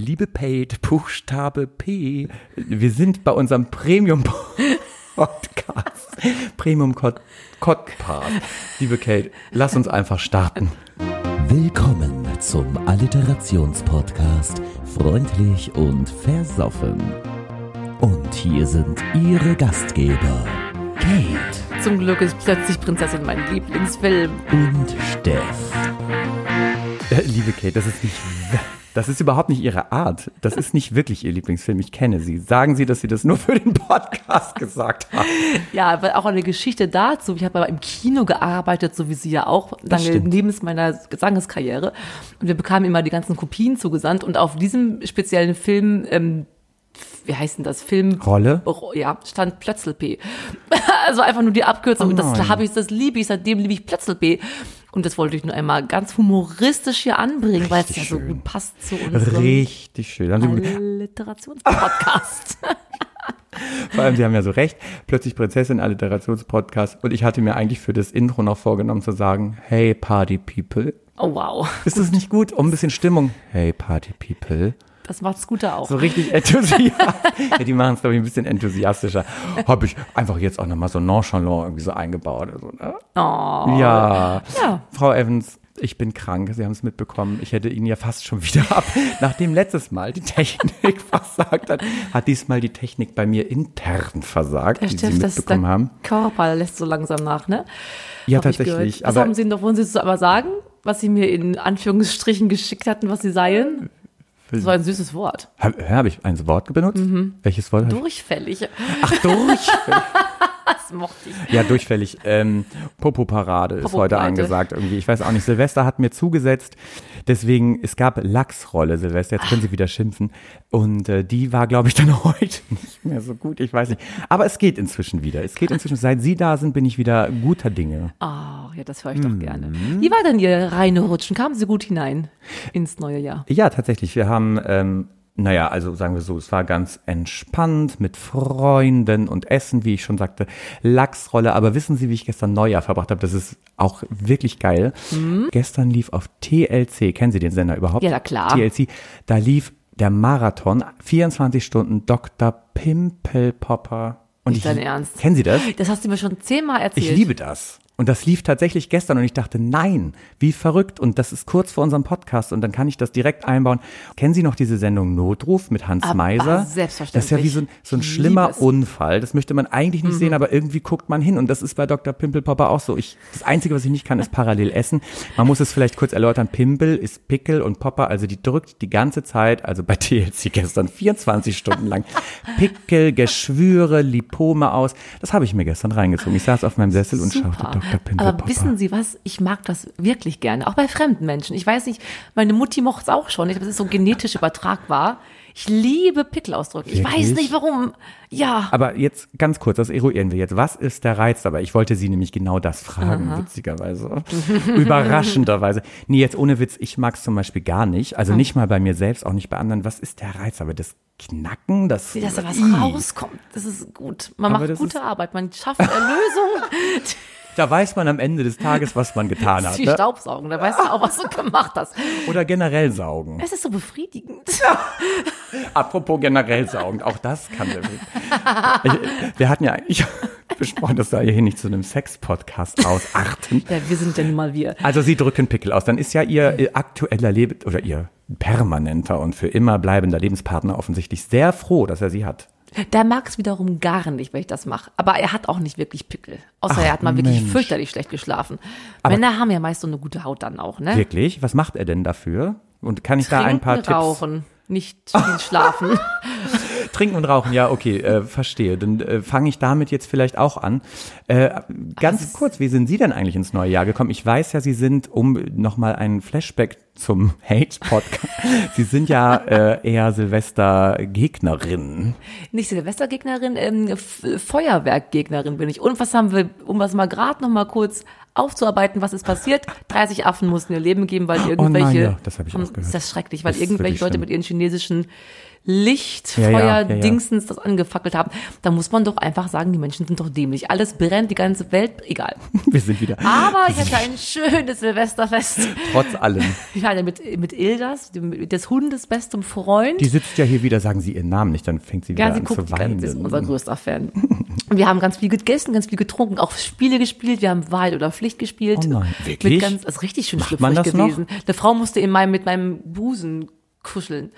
Liebe Paid, Buchstabe P. Wir sind bei unserem Premium Podcast. Premium Podcast. Liebe Kate, lass uns einfach starten. Willkommen zum Alliterationspodcast Freundlich und Versoffen. Und hier sind Ihre Gastgeber, Kate Zum Glück ist plötzlich Prinzessin mein Lieblingsfilm. und Steff. Äh, Liebe Kate, das ist nicht, das ist überhaupt nicht Ihre Art. Das ist nicht wirklich Ihr Lieblingsfilm. Ich kenne Sie. Sagen Sie, dass Sie das nur für den Podcast gesagt haben. Ja, aber auch eine Geschichte dazu. Ich habe aber im Kino gearbeitet, so wie Sie ja auch, lange neben meiner Gesangeskarriere. Und wir bekamen immer die ganzen Kopien zugesandt. Und auf diesem speziellen Film, ähm, wie heißt denn das? Film Rolle? Ro- Ja, stand Plötzl P. also einfach nur die Abkürzung. Oh und das habe ich, das liebe ich, seitdem liebe ich Plötzl P. Und das wollte ich nur einmal ganz humoristisch hier anbringen, weil es ja so gut passt zu unserem Richtig schön. Sie, Alliterationspodcast. vor allem, Sie haben ja so recht. Plötzlich Prinzessin, Alliterationspodcast. Und ich hatte mir eigentlich für das Intro noch vorgenommen zu sagen, hey Party People. oh wow, Ist das nicht gut? Um ein bisschen Stimmung. Hey Party People. Das macht Scooter auch. So richtig enthusiastisch. ja, die machen es, glaube ich, ein bisschen enthusiastischer. Habe ich einfach jetzt auch nochmal so nonchalant irgendwie so eingebaut. Also, ne? Oh. Ja. Ja. Frau Evans, ich bin krank. Sie haben es mitbekommen. Ich hätte Ihnen ja fast schon wieder ab. Nachdem letztes Mal die Technik versagt hat, hat diesmal die Technik bei mir intern versagt, Herr die Steff, Sie das, mitbekommen der haben. Körper lässt so langsam nach, ne? Ja, Hab ich tatsächlich. Was haben Sie noch, wollen Sie es aber sagen? Was Sie mir in Anführungsstrichen geschickt hatten, was Sie seien? Das war ein süßes Wort. habe hab ich ein Wort benutzt? Mhm. Welches Wort? ich- Durchfällig. Ach, durchfällig. Das mochte ich. Ja, durchfällig. Ähm, Popo-Parade ist heute angesagt irgendwie. Ich weiß auch nicht. Silvester hat mir zugesetzt. Deswegen, es gab Lachsrolle Silvester. Jetzt können Sie wieder schimpfen. Und äh, die war, glaube ich, dann heute nicht mehr so gut. Ich weiß nicht. Aber es geht inzwischen wieder. Es geht inzwischen. Seit Sie da sind, bin ich wieder guter Dinge. Oh, ja, das höre ich doch Mhm. gerne. Wie war denn Ihr Reinrutschen? Kamen Sie gut hinein ins neue Jahr? Ja, tatsächlich. Wir haben, ähm, naja, also sagen wir so, es war ganz entspannt mit Freunden und Essen, wie ich schon sagte, Lachsrolle. Aber wissen Sie, wie ich gestern Neujahr verbracht habe? Das ist auch wirklich geil. Gestern lief auf TLC, kennen Sie den Sender überhaupt? Ja, klar. TLC, da lief der Marathon, 24 Stunden Dr. Pimpelpopper. Und Nicht ich, dein Ernst? Kennen Sie das? Das hast du mir schon zehnmal erzählt. Ich liebe das. Und das lief tatsächlich gestern und ich dachte, nein, wie verrückt. Und das ist kurz vor unserem Podcast und dann kann ich das direkt einbauen. Kennen Sie noch diese Sendung Notruf mit Hans Aber Meiser? selbstverständlich. Das ist ja wie so ein, so ein schlimmer liebe es. Mhm. Unfall. Das möchte man eigentlich nicht sehen, aber irgendwie guckt man hin. Und das ist bei Dr. Pimpelpopper auch so. Ich, das Einzige, was ich nicht kann, ist parallel essen. Man muss es vielleicht kurz erläutern. Pimpel ist Pickel und Popper, also die drückt die ganze Zeit, also bei TLC gestern 24 Stunden lang, Pickel, Geschwüre, Lipome aus. Das habe ich mir gestern reingezogen. Ich saß auf meinem Sessel und schaute Super. Dr. Aber wissen Sie was? Ich mag das wirklich gerne. Auch bei fremden Menschen. Ich weiß nicht, meine Mutti mochte es auch schon. Ich glaube, es ist so genetisch übertragbar. Ich liebe Pickelausdrücke. Ich weiß nicht warum. Ja. Aber jetzt ganz kurz, das eruieren wir jetzt. Was ist der Reiz dabei? Ich wollte Sie nämlich genau das fragen, witzigerweise. Überraschenderweise. Nee, jetzt ohne Witz, ich mag es zum Beispiel gar nicht. Hm. Also nicht mal bei mir selbst, auch nicht bei anderen. Was ist der Reiz? Aber das Knacken, das. Dass da was rauskommt. Das ist gut. Man Aber macht das gute Arbeit. Man schafft Erlösung. Da weiß man am Ende des Tages, was man getan hat. ist wie Ne? Staubsaugen. Da weißt du auch, was du gemacht hast. Oder generell saugen. Es ist so befriedigend. Apropos generell saugen, auch das kann der Weg. Ich, wir hatten ja eigentlich besprochen, dass wir hier nicht zu einem Sex-Podcast ausarten. Ja, wir sind ja nun mal wir. Also Sie drücken Pickel aus. Dann ist ja Ihr, Ihr aktueller Leben oder Ihr permanenter und für immer bleibender Lebenspartner offensichtlich sehr froh, dass er Sie hat. Der mag es wiederum gar nicht, wenn ich das mache. Aber er hat auch nicht wirklich Pickel. Außer Ach, er hat mal wirklich Mensch. fürchterlich schlecht geschlafen. Aber- Männer haben ja meist so eine gute Haut dann auch, ne? Wirklich? Was macht er denn dafür? Und kann ich da ein paar Trinken, Tipps? rauchen, nicht viel schlafen. Trinken und rauchen, ja, okay, äh, verstehe. Dann äh, fange ich damit jetzt vielleicht auch an. Äh, ganz kurz, wie sind Sie denn eigentlich ins neue Jahr gekommen? Ich weiß ja, Sie sind, um nochmal einen Flashback zum Hate-Podcast, Sie sind ja äh, eher Silvester-Gegnerin. nicht Silvestergegnerin, ähm, Feuerwerkgegnerin bin ich. Und was haben wir, um was mal gerade noch mal kurz aufzuarbeiten, was ist passiert. 30 Affen mussten ihr Leben geben, weil nein, irgendwelche, ja, das hab ich auch haben- gehört. ist das schrecklich, weil Das irgendwelche Leute schlimm. mit ihren chinesischen Licht, Ja, ja. Dingsens das angefackelt haben. Da muss man doch einfach sagen, die Menschen sind doch dämlich. Alles brennt, die ganze Welt, egal. Wir sind wieder. Aber ich hatte ein schönes Silvesterfest. Trotz allem. Ich hatte mit, mit Ildas, dem, des Hundes bestem Freund. Die sitzt ja hier wieder, sagen Sie ihren Namen nicht, dann fängt sie wieder Ja, sie an guckt zu die ganze, ist weinen. unser größter Fan. Wir haben ganz viel gegessen, ganz viel getrunken, auch Spiele gespielt. Wir haben Wahrheit oder Pflicht gespielt. Oh nein, wirklich? Mit ganz, das ist richtig schön Macht man schlüpfrig das noch? gewesen. Eine Frau musste in meinem, mit meinem Busen kuscheln.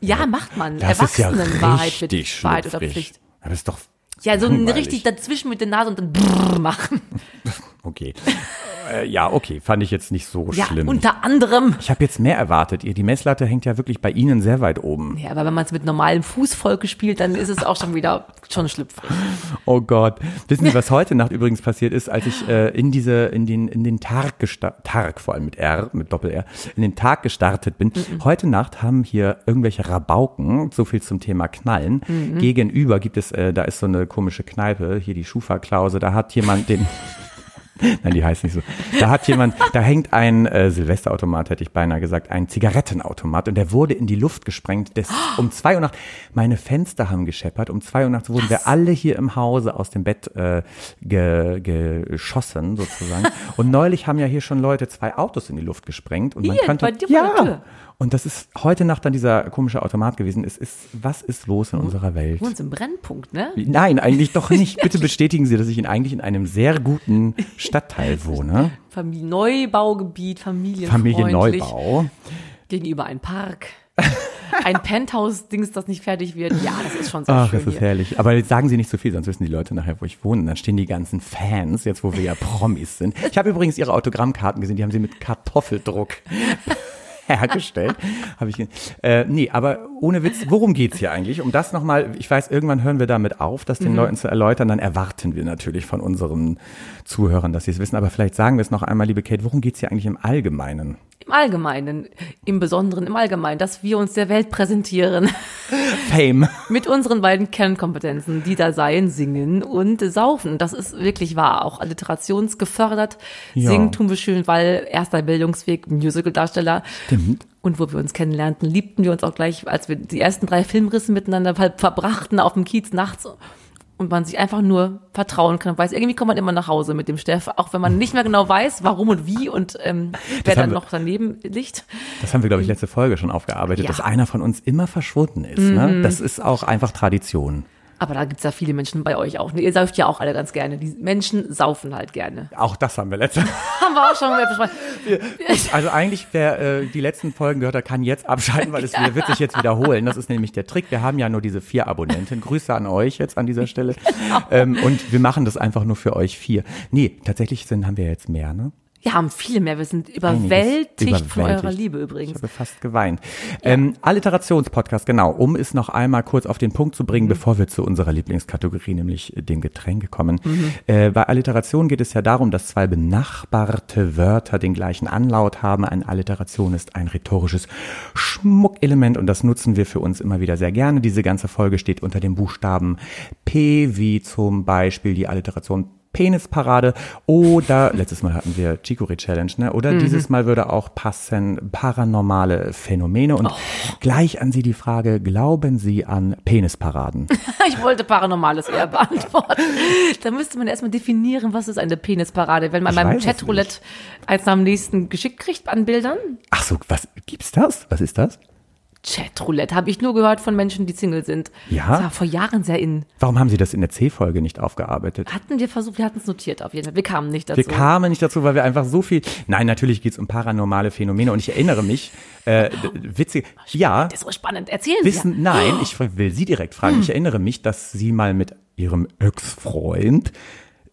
Ja, macht man. Das ist ja Erwachsenenwahrheit richtig Wahrheit oder. Pflicht. Das ist doch Ja, so ein richtig dazwischen mit der Nase und dann brrr machen. Okay. äh, ja, okay, fand ich jetzt nicht so Ja, schlimm. unter anderem. ich habe jetzt mehr erwartet. Ihr, die Messlatte hängt ja wirklich bei Ihnen sehr weit oben. Ja, aber wenn man es mit normalem Fußvolk spielt, dann ist es auch schon wieder schon schlüpfrig. Oh Gott. Wissen Sie, was heute Nacht übrigens passiert ist, als ich äh, in diese, in den, in den Tag gestartet, Tag vor allem mit R, mit Doppel-R, in den Tag gestartet bin. Heute Nacht haben hier irgendwelche Rabauken, so viel zum Thema Knallen. Gegenüber gibt es, äh, da ist so eine komische Kneipe, hier die Schufa-Klause, da hat jemand den, Nein, die heißt nicht so. Da hat jemand, da hängt ein äh, Silvesterautomat, hätte ich beinahe gesagt, ein Zigarettenautomat und der wurde in die Luft gesprengt. Das, um zwei Uhr nachts, meine Fenster haben gescheppert. Um zwei Uhr nachts wurden wir alle hier im Hause aus dem Bett äh, ge, geschossen sozusagen. Und neulich haben ja hier schon Leute zwei Autos in die Luft gesprengt und man Hier, könnte ja. Und das ist heute Nacht dann dieser komische Automat gewesen. Es ist, was ist los in unserer Welt? Du wohnst im Brennpunkt, ne? Nein, eigentlich doch nicht. Bitte bestätigen Sie, dass ich in, eigentlich in einem sehr guten Stadtteil wohne. Familie Neubaugebiet, familienfreundlich. Familienneubau. Gegenüber ein Park. Ein Penthouse-Dings, das nicht fertig wird. Ja, das ist schon sehr Ach, schön es ist hier. herrlich. Aber jetzt sagen Sie nicht so viel, sonst wissen die Leute nachher, wo ich wohne. Dann stehen die ganzen Fans, jetzt wo wir ja Promis sind. Ich habe übrigens Ihre Autogrammkarten gesehen, die haben Sie mit Kartoffeldruck hergestellt. Habe ich äh, nee, aber ohne Witz, worum geht's hier eigentlich? Um das nochmal, ich weiß, irgendwann hören wir damit auf, das den Leuten zu erläutern, dann erwarten wir natürlich von unseren Zuhörern, dass sie es wissen. Aber vielleicht sagen wir es noch einmal, liebe Kate, worum geht's hier eigentlich im Allgemeinen? Im Allgemeinen, im Besonderen, im Allgemeinen, dass wir uns der Welt präsentieren Fame. mit unseren beiden Kernkompetenzen, die da seien, singen und saufen. Das ist wirklich wahr. Auch alliterationsgefördert. Ja. Singen tun wir schön, weil erster Bildungsweg, Musical-Darsteller. Stimmt. Und wo wir uns kennenlernten, liebten wir uns auch gleich, als wir die ersten drei Filmrissen miteinander ver verbrachten auf dem Kiez nachts und man sich einfach nur vertrauen kann und weiß, irgendwie kommt man immer nach Hause mit dem Steff, auch wenn man nicht mehr genau weiß, warum und wie und ähm, wer dann wir- noch daneben liegt. Das haben wir, glaube ich, letzte Folge schon aufgearbeitet, Ja. Mhm. dass einer von uns immer verschwunden ist. Ne? Das ist auch einfach Tradition. Aber da gibt's ja viele Menschen bei euch auch. Ihr sauft ja auch alle ganz gerne. Die Menschen saufen halt gerne. Auch das haben wir letzte Haben wir auch schon mal besprochen. Also eigentlich, wer äh, die letzten Folgen gehört hat, kann jetzt abschalten, weil es wieder, wird sich jetzt wiederholen. Das ist nämlich der Trick. Wir haben ja nur diese vier Abonnenten. Grüße an euch jetzt an dieser Stelle. Genau. Ähm, und wir machen das einfach nur für euch vier. Nee, tatsächlich sind, haben wir jetzt mehr, ne? Wir haben viele mehr. Wir sind Einiges. überwältigt von Überwältigt. eurer Liebe Ich übrigens. habe fast geweint. Ähm, Alliterationspodcast, genau, um es noch einmal kurz auf den Punkt zu bringen, bevor wir zu unserer Lieblingskategorie, nämlich dem Getränke kommen. Äh, bei Alliteration geht es ja darum, dass zwei benachbarte Wörter den gleichen Anlaut haben. Eine Alliteration ist ein rhetorisches Schmuckelement und das nutzen wir für uns immer wieder sehr gerne. Diese ganze Folge steht unter dem Buchstaben P, wie zum Beispiel die Alliteration Penisparade oder letztes Mal hatten wir Chicory Challenge, ne? Oder dieses Mal würde auch passen paranormale Phänomene und gleich an Sie die Frage, glauben Sie an Penisparaden? Ich wollte Paranormales eher beantworten. Da müsste man erstmal definieren, was ist eine Penisparade. Wenn man Ich es Chatroulette eins nach dem nächsten geschickt kriegt an Bildern. Ach so, was gibt's das? Was ist das? Chatroulette habe ich nur gehört von Menschen, die Single sind. Ja? Das war vor Jahren sehr in. Warum haben Sie das in der C-Folge nicht aufgearbeitet? Hatten wir versucht, wir hatten es notiert auf jeden Fall. Wir kamen nicht dazu. Wir kamen nicht dazu, weil wir einfach so viel. Nein, natürlich geht's um paranormale Phänomene und ich erinnere mich, äh, d- witzig, ja, das ist so spannend. Erzählen wissen, nein, ich will Sie direkt fragen. Ich erinnere mich, dass Sie mal mit Ihrem Ex-Freund,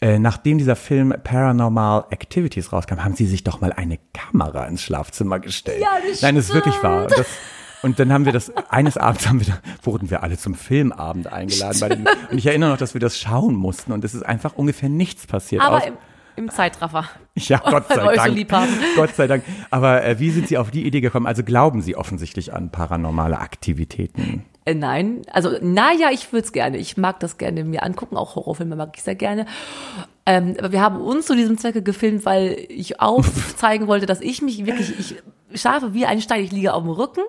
äh, nachdem dieser Film Paranormal Activities rauskam, haben Sie sich doch mal eine Kamera ins Schlafzimmer gestellt. Ja, das Nein, das ist wirklich wahr. Das, und dann haben wir das, eines Abends haben wir, wurden wir alle zum Filmabend eingeladen. Bei den, und ich erinnere noch, dass wir das schauen mussten und es ist einfach ungefähr nichts passiert. Aber im, im Zeitraffer. ja, Gott sei Dank. Gott sei Dank. Aber äh, wie sind Sie auf die Idee gekommen? Also glauben Sie offensichtlich an paranormale Aktivitäten? Äh, nein, also naja, ich würde es gerne. Ich mag das gerne mir angucken, auch Horrorfilme mag ich sehr gerne. Ähm, aber wir haben uns zu diesem Zwecke gefilmt, weil ich aufzeigen wollte, dass ich mich wirklich, ich schlafe wie ein Stein, ich liege auf dem Rücken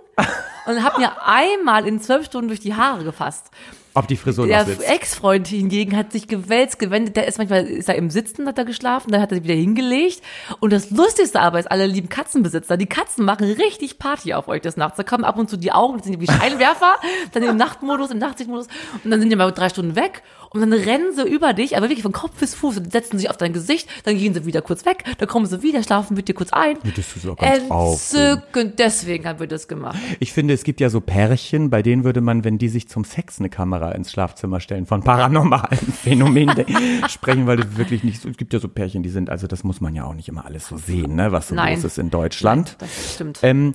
und habe mir einmal in zwölf Stunden durch die Haare gefasst. Ob die Frisur Der. Ex-Freund hingegen hat sich gewälzt, gewendet. Der ist manchmal, ist er im Sitzen, hat er geschlafen, dann hat er sich wieder hingelegt. Und das Lustigste aber ist, alle lieben Katzenbesitzer, die Katzen machen richtig Party auf euch des Nachts. Da kommen ab und zu die Augen, das sind wie Scheinwerfer, dann im Nachtmodus, im Nachtsichtmodus. Und dann sind die mal drei Stunden weg. Und dann rennen sie über dich, aber wirklich von Kopf bis Fuß und setzen sich auf dein Gesicht. Dann gehen sie wieder kurz weg, dann kommen sie wieder, schlafen mit dir kurz ein. Das ist auch ganz. Entzückend. Deswegen haben wir das gemacht. Ich finde, es gibt ja so Pärchen, bei denen würde man, wenn die sich zum Sex eine Kamera ins Schlafzimmer stellen, von paranormalen Phänomenen sprechen, weil das wirklich nicht so, es gibt ja so Pärchen, die sind, also das muss man ja auch nicht immer alles so sehen, ne, was so Nein. los ist in Deutschland. Das stimmt. Ähm,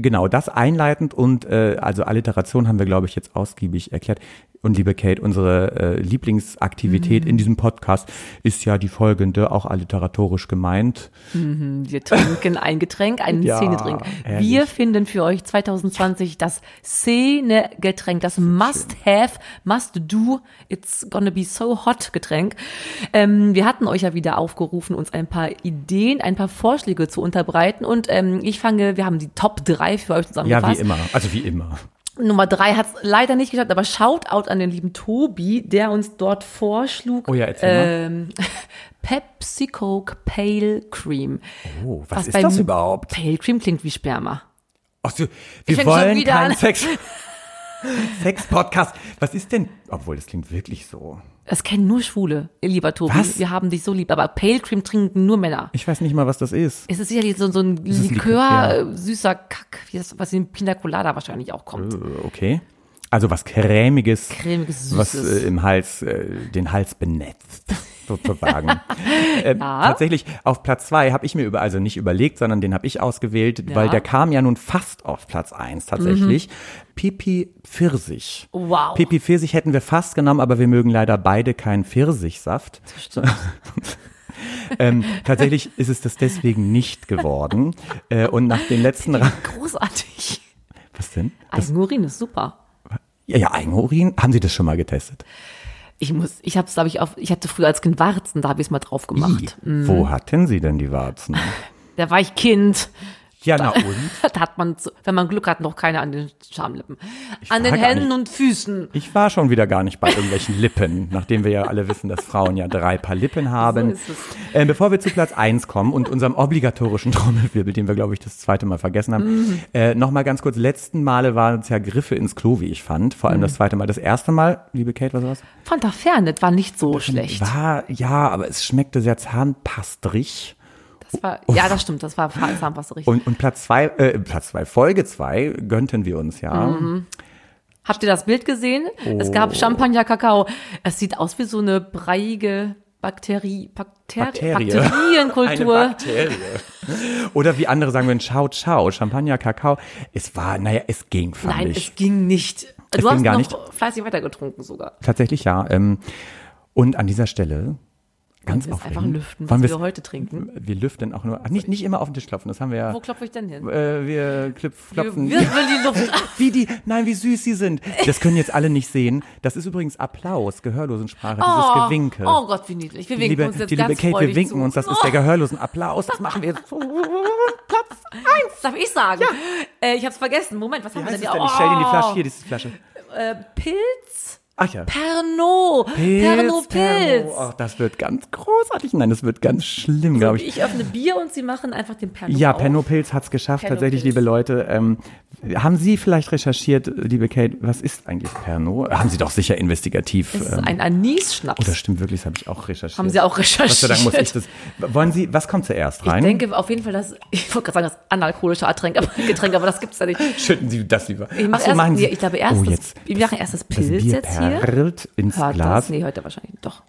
genau, das einleitend und äh, also Alliteration haben wir, glaube ich, jetzt ausgiebig erklärt. Und liebe Kate, unsere äh, Lieblingsaktivität Mhm. in diesem Podcast ist ja die folgende, auch alliteratorisch gemeint. Wir trinken ein Getränk, einen Ja, Szenedrink. herrlich. Wir finden für euch 2020 das Szenegetränk, das Must-Have, Must-Do, It's gonna be so hot Getränk. Ähm, wir hatten euch ja wieder aufgerufen, uns ein paar Ideen, ein paar Vorschläge zu unterbreiten und ähm, ich fange, wir haben die Top 3 für euch Ja, zusammengefasst. wie immer. Also wie immer. Nummer 3 hat es leider nicht geschafft, aber Shoutout an den lieben Tobi, der uns dort vorschlug. Oh ja, ähm, Pepsi Coke Pale Cream. Oh, was, ist beim das überhaupt? Pale Cream klingt wie Sperma. Ach so, wir wollen keinen. Sex. Sex-Podcast. Was ist denn? Obwohl, das klingt wirklich so. Das kennen nur Schwule, lieber Tobi. Was? Wir haben dich so lieb, aber Pale Cream trinken nur Männer. Ich weiß nicht mal, was das ist. Es ist sicherlich so, so ein Likör, Likör, äh, süßer Kack, wie das, was in Pina Colada wahrscheinlich auch kommt. Äh, Okay. Also was cremiges, Cremiges, was Süßes. äh, im Hals, äh, den Hals benetzt, sozusagen. ähm, Tatsächlich auf Platz zwei habe ich mir über, also nicht überlegt, sondern den habe ich ausgewählt, Ja. weil der kam ja nun fast auf Platz eins tatsächlich. Pipi Pfirsich. Wow. Pipi Pfirsich hätten wir fast genommen, aber wir mögen leider beide keinen Pfirsichsaft. ähm, tatsächlich ist es das deswegen nicht geworden. Äh, und nach den letzten, Ra Großartig. was denn? Das, Eigenurin ist super. ja, ja, Eigenurin. Haben Sie das schon mal getestet? Ich muss, ich habe es, glaube ich, auf, ich hatte früher als Kind Warzen, da habe ich es mal drauf gemacht. I, Wo hatten Sie denn die Warzen? Da war ich Kind. Ja, na und? Da hat man, wenn man Glück hat, noch keine an den Schamlippen. An war den Händen und Füßen. Ich war schon wieder gar nicht bei irgendwelchen Lippen, nachdem wir ja alle wissen, dass Frauen ja drei Paar Lippen haben. So. Äh, bevor wir zu Platz eins kommen und unserem obligatorischen Trommelwirbel, den wir, glaube ich, das zweite Mal vergessen haben, Mhm. äh, nochmal ganz kurz, letzten Male waren es ja Griffe ins Klo, wie ich fand. Vor Mhm. allem das zweite Mal. Das erste Mal, liebe Kate, was war's? Fanta Fernet war nicht so schlecht. War, ja, aber es schmeckte sehr zahnpastrig. Das war, ja, das stimmt, das war Zahnpasta richtig. Und, und Platz zwei, äh, Platz zwei, Folge zwei gönnten wir uns ja. Mhm. Habt ihr das Bild gesehen? Es Oh. gab Champagner Kakao. Es sieht aus wie so eine breiige Bakterie, Bakter Bakterie. Bakterienkultur. Eine Bakterie. Oder wie andere sagen würden, Ciao, Ciao, Champagner, Kakao. Es war, naja, es ging, fand Nein, ich. es ging nicht. Es du ging hast gar noch nicht. fleißig weitergetrunken sogar. Tatsächlich ja. Ähm, und an dieser Stelle, ganz wir es einfach lüften, was wir heute trinken? Wir lüften auch nur, ach, nicht, nicht immer auf den Tisch klopfen, das haben wir ja. Wo klopfe ich denn hin? Äh, wir klopf, klopfen. Wir wirbeln die Luft. wie die, nein, wie süß sie sind. Das können jetzt alle nicht sehen. Das ist übrigens Applaus, Gehörlosensprache, dieses Gewinke. Oh Gott, wie niedlich. Wir winken liebe, uns jetzt die liebe ganz Kate, wir winken zu. uns, das ist der Gehörlosenapplaus, das machen wir jetzt. Darf ich sagen? Äh, ich hab's vergessen. Moment, was haben Wie wir heißt denn hier? denn? Ich stell dir die Oh, Flasche, hier, diese Flasche. Äh, Pilz? Ach ja. Pernod. Pernod Pilz. Ach, das wird ganz großartig. Nein, das wird ganz schlimm, glaube ich. Ich öffne Bier und sie machen einfach den Pernod Ja, auf. Pernod Pilz hat's geschafft, Pernod tatsächlich, Pilz. liebe Leute. Ähm, haben Sie vielleicht recherchiert, liebe Kate, was ist eigentlich Pernod? Haben Sie doch sicher investigativ. Das ist ähm, ein Anis-Schnaps. oh, das stimmt wirklich, das habe ich auch recherchiert. Haben Sie auch recherchiert? Dank muss ich das. Wollen Sie, was kommt zuerst Ich rein? denke auf jeden Fall, dass, ich wollte gerade sagen, das analkoholische Getränk, aber, das gibt's ja nicht. Schütten Sie das lieber. Ich mach Ach so, erst, Sie. ich glaube erst, oh, das, jetzt, wir machen erst das das Pilz Bier jetzt hier. Perlt ins Hört Glas. das? Nee, hört er wahrscheinlich doch.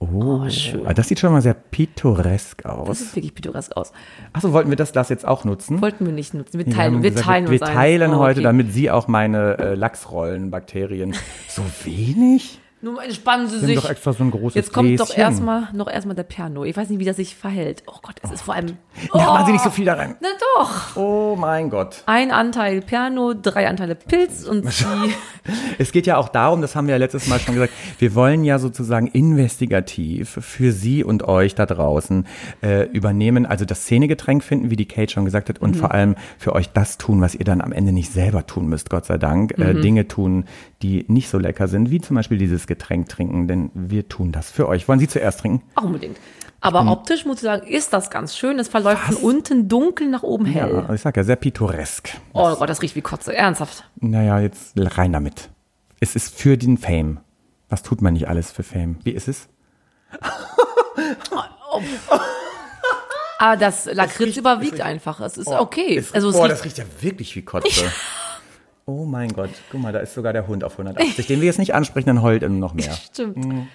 Oh, schön. ah, das sieht schon mal sehr pittoresk Das aus. sieht wirklich pittoresk aus. Achso, wollten wir das Glas jetzt auch nutzen? Wollten wir nicht nutzen. Wir Wir teilen, haben wir gesagt, teilen wir uns teilen. Oh, heute, okay. damit Sie auch meine äh, Lachsrollenbakterien. So wenig? Nun entspannen Sie haben sich. doch extra so ein großes Jetzt kommt doch Gläschen. erstmal noch erstmal der Perno. Ich weiß nicht, wie das sich verhält. Oh Gott, es ist vor allem. Oh, Ja, machen Sie nicht so viel da rein. Na doch. Oh mein Gott. Ein Anteil Perno, drei Anteile Pilz und die. Es geht ja auch darum, das haben wir ja letztes Mal schon gesagt, wir wollen ja sozusagen investigativ für Sie und euch da draußen äh, übernehmen, also das Szenegetränk finden, wie die Kate schon gesagt hat, und vor allem für euch das tun, was ihr dann am Ende nicht selber tun müsst, Gott sei Dank. Äh, Dinge tun, die nicht so lecker sind, wie zum Beispiel dieses Getränk trinken, denn wir tun das für euch. Wollen Sie zuerst trinken? Auch unbedingt. Aber optisch muss ich sagen, ist das ganz schön. Es verläuft von unten dunkel nach oben hell. Ja, ich sag ja, sehr pittoresk. Oh Gott, das riecht wie Kotze. Ernsthaft. Naja, jetzt rein damit. Es ist für den Fame. Was tut man nicht alles für Fame? Wie ist es? Aber das Lakritz überwiegt einfach. Es ist okay. Es, also es boah, riecht, das riecht ja wirklich wie Kotze. Oh mein Gott, guck mal, da ist sogar der Hund auf 180. Den wir jetzt nicht ansprechen, dann heult er noch mehr. stimmt.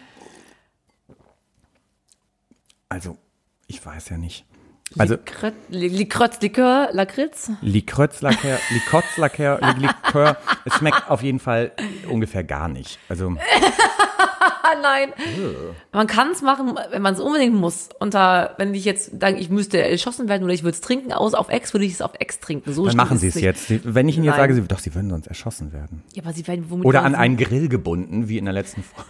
Also, ich weiß ja nicht. Also, Likör, Likör, Lakritz. Likrötz, Likör, Likotz, Likör, Likör, es schmeckt auf jeden Fall ungefähr gar nicht. Also, nein. Man kann es machen, wenn man es unbedingt muss. Da, wenn ich jetzt denke, ich müsste erschossen werden oder ich würde es trinken, aus auf Ex, würde ich es auf Ex trinken. So dann machen Sie es jetzt. Wenn ich Ihnen jetzt Nein. sage, Sie, doch, Sie würden sonst erschossen werden. Ja, aber sie werden womit Oder an einen Grill gebunden, wie in der letzten Folge.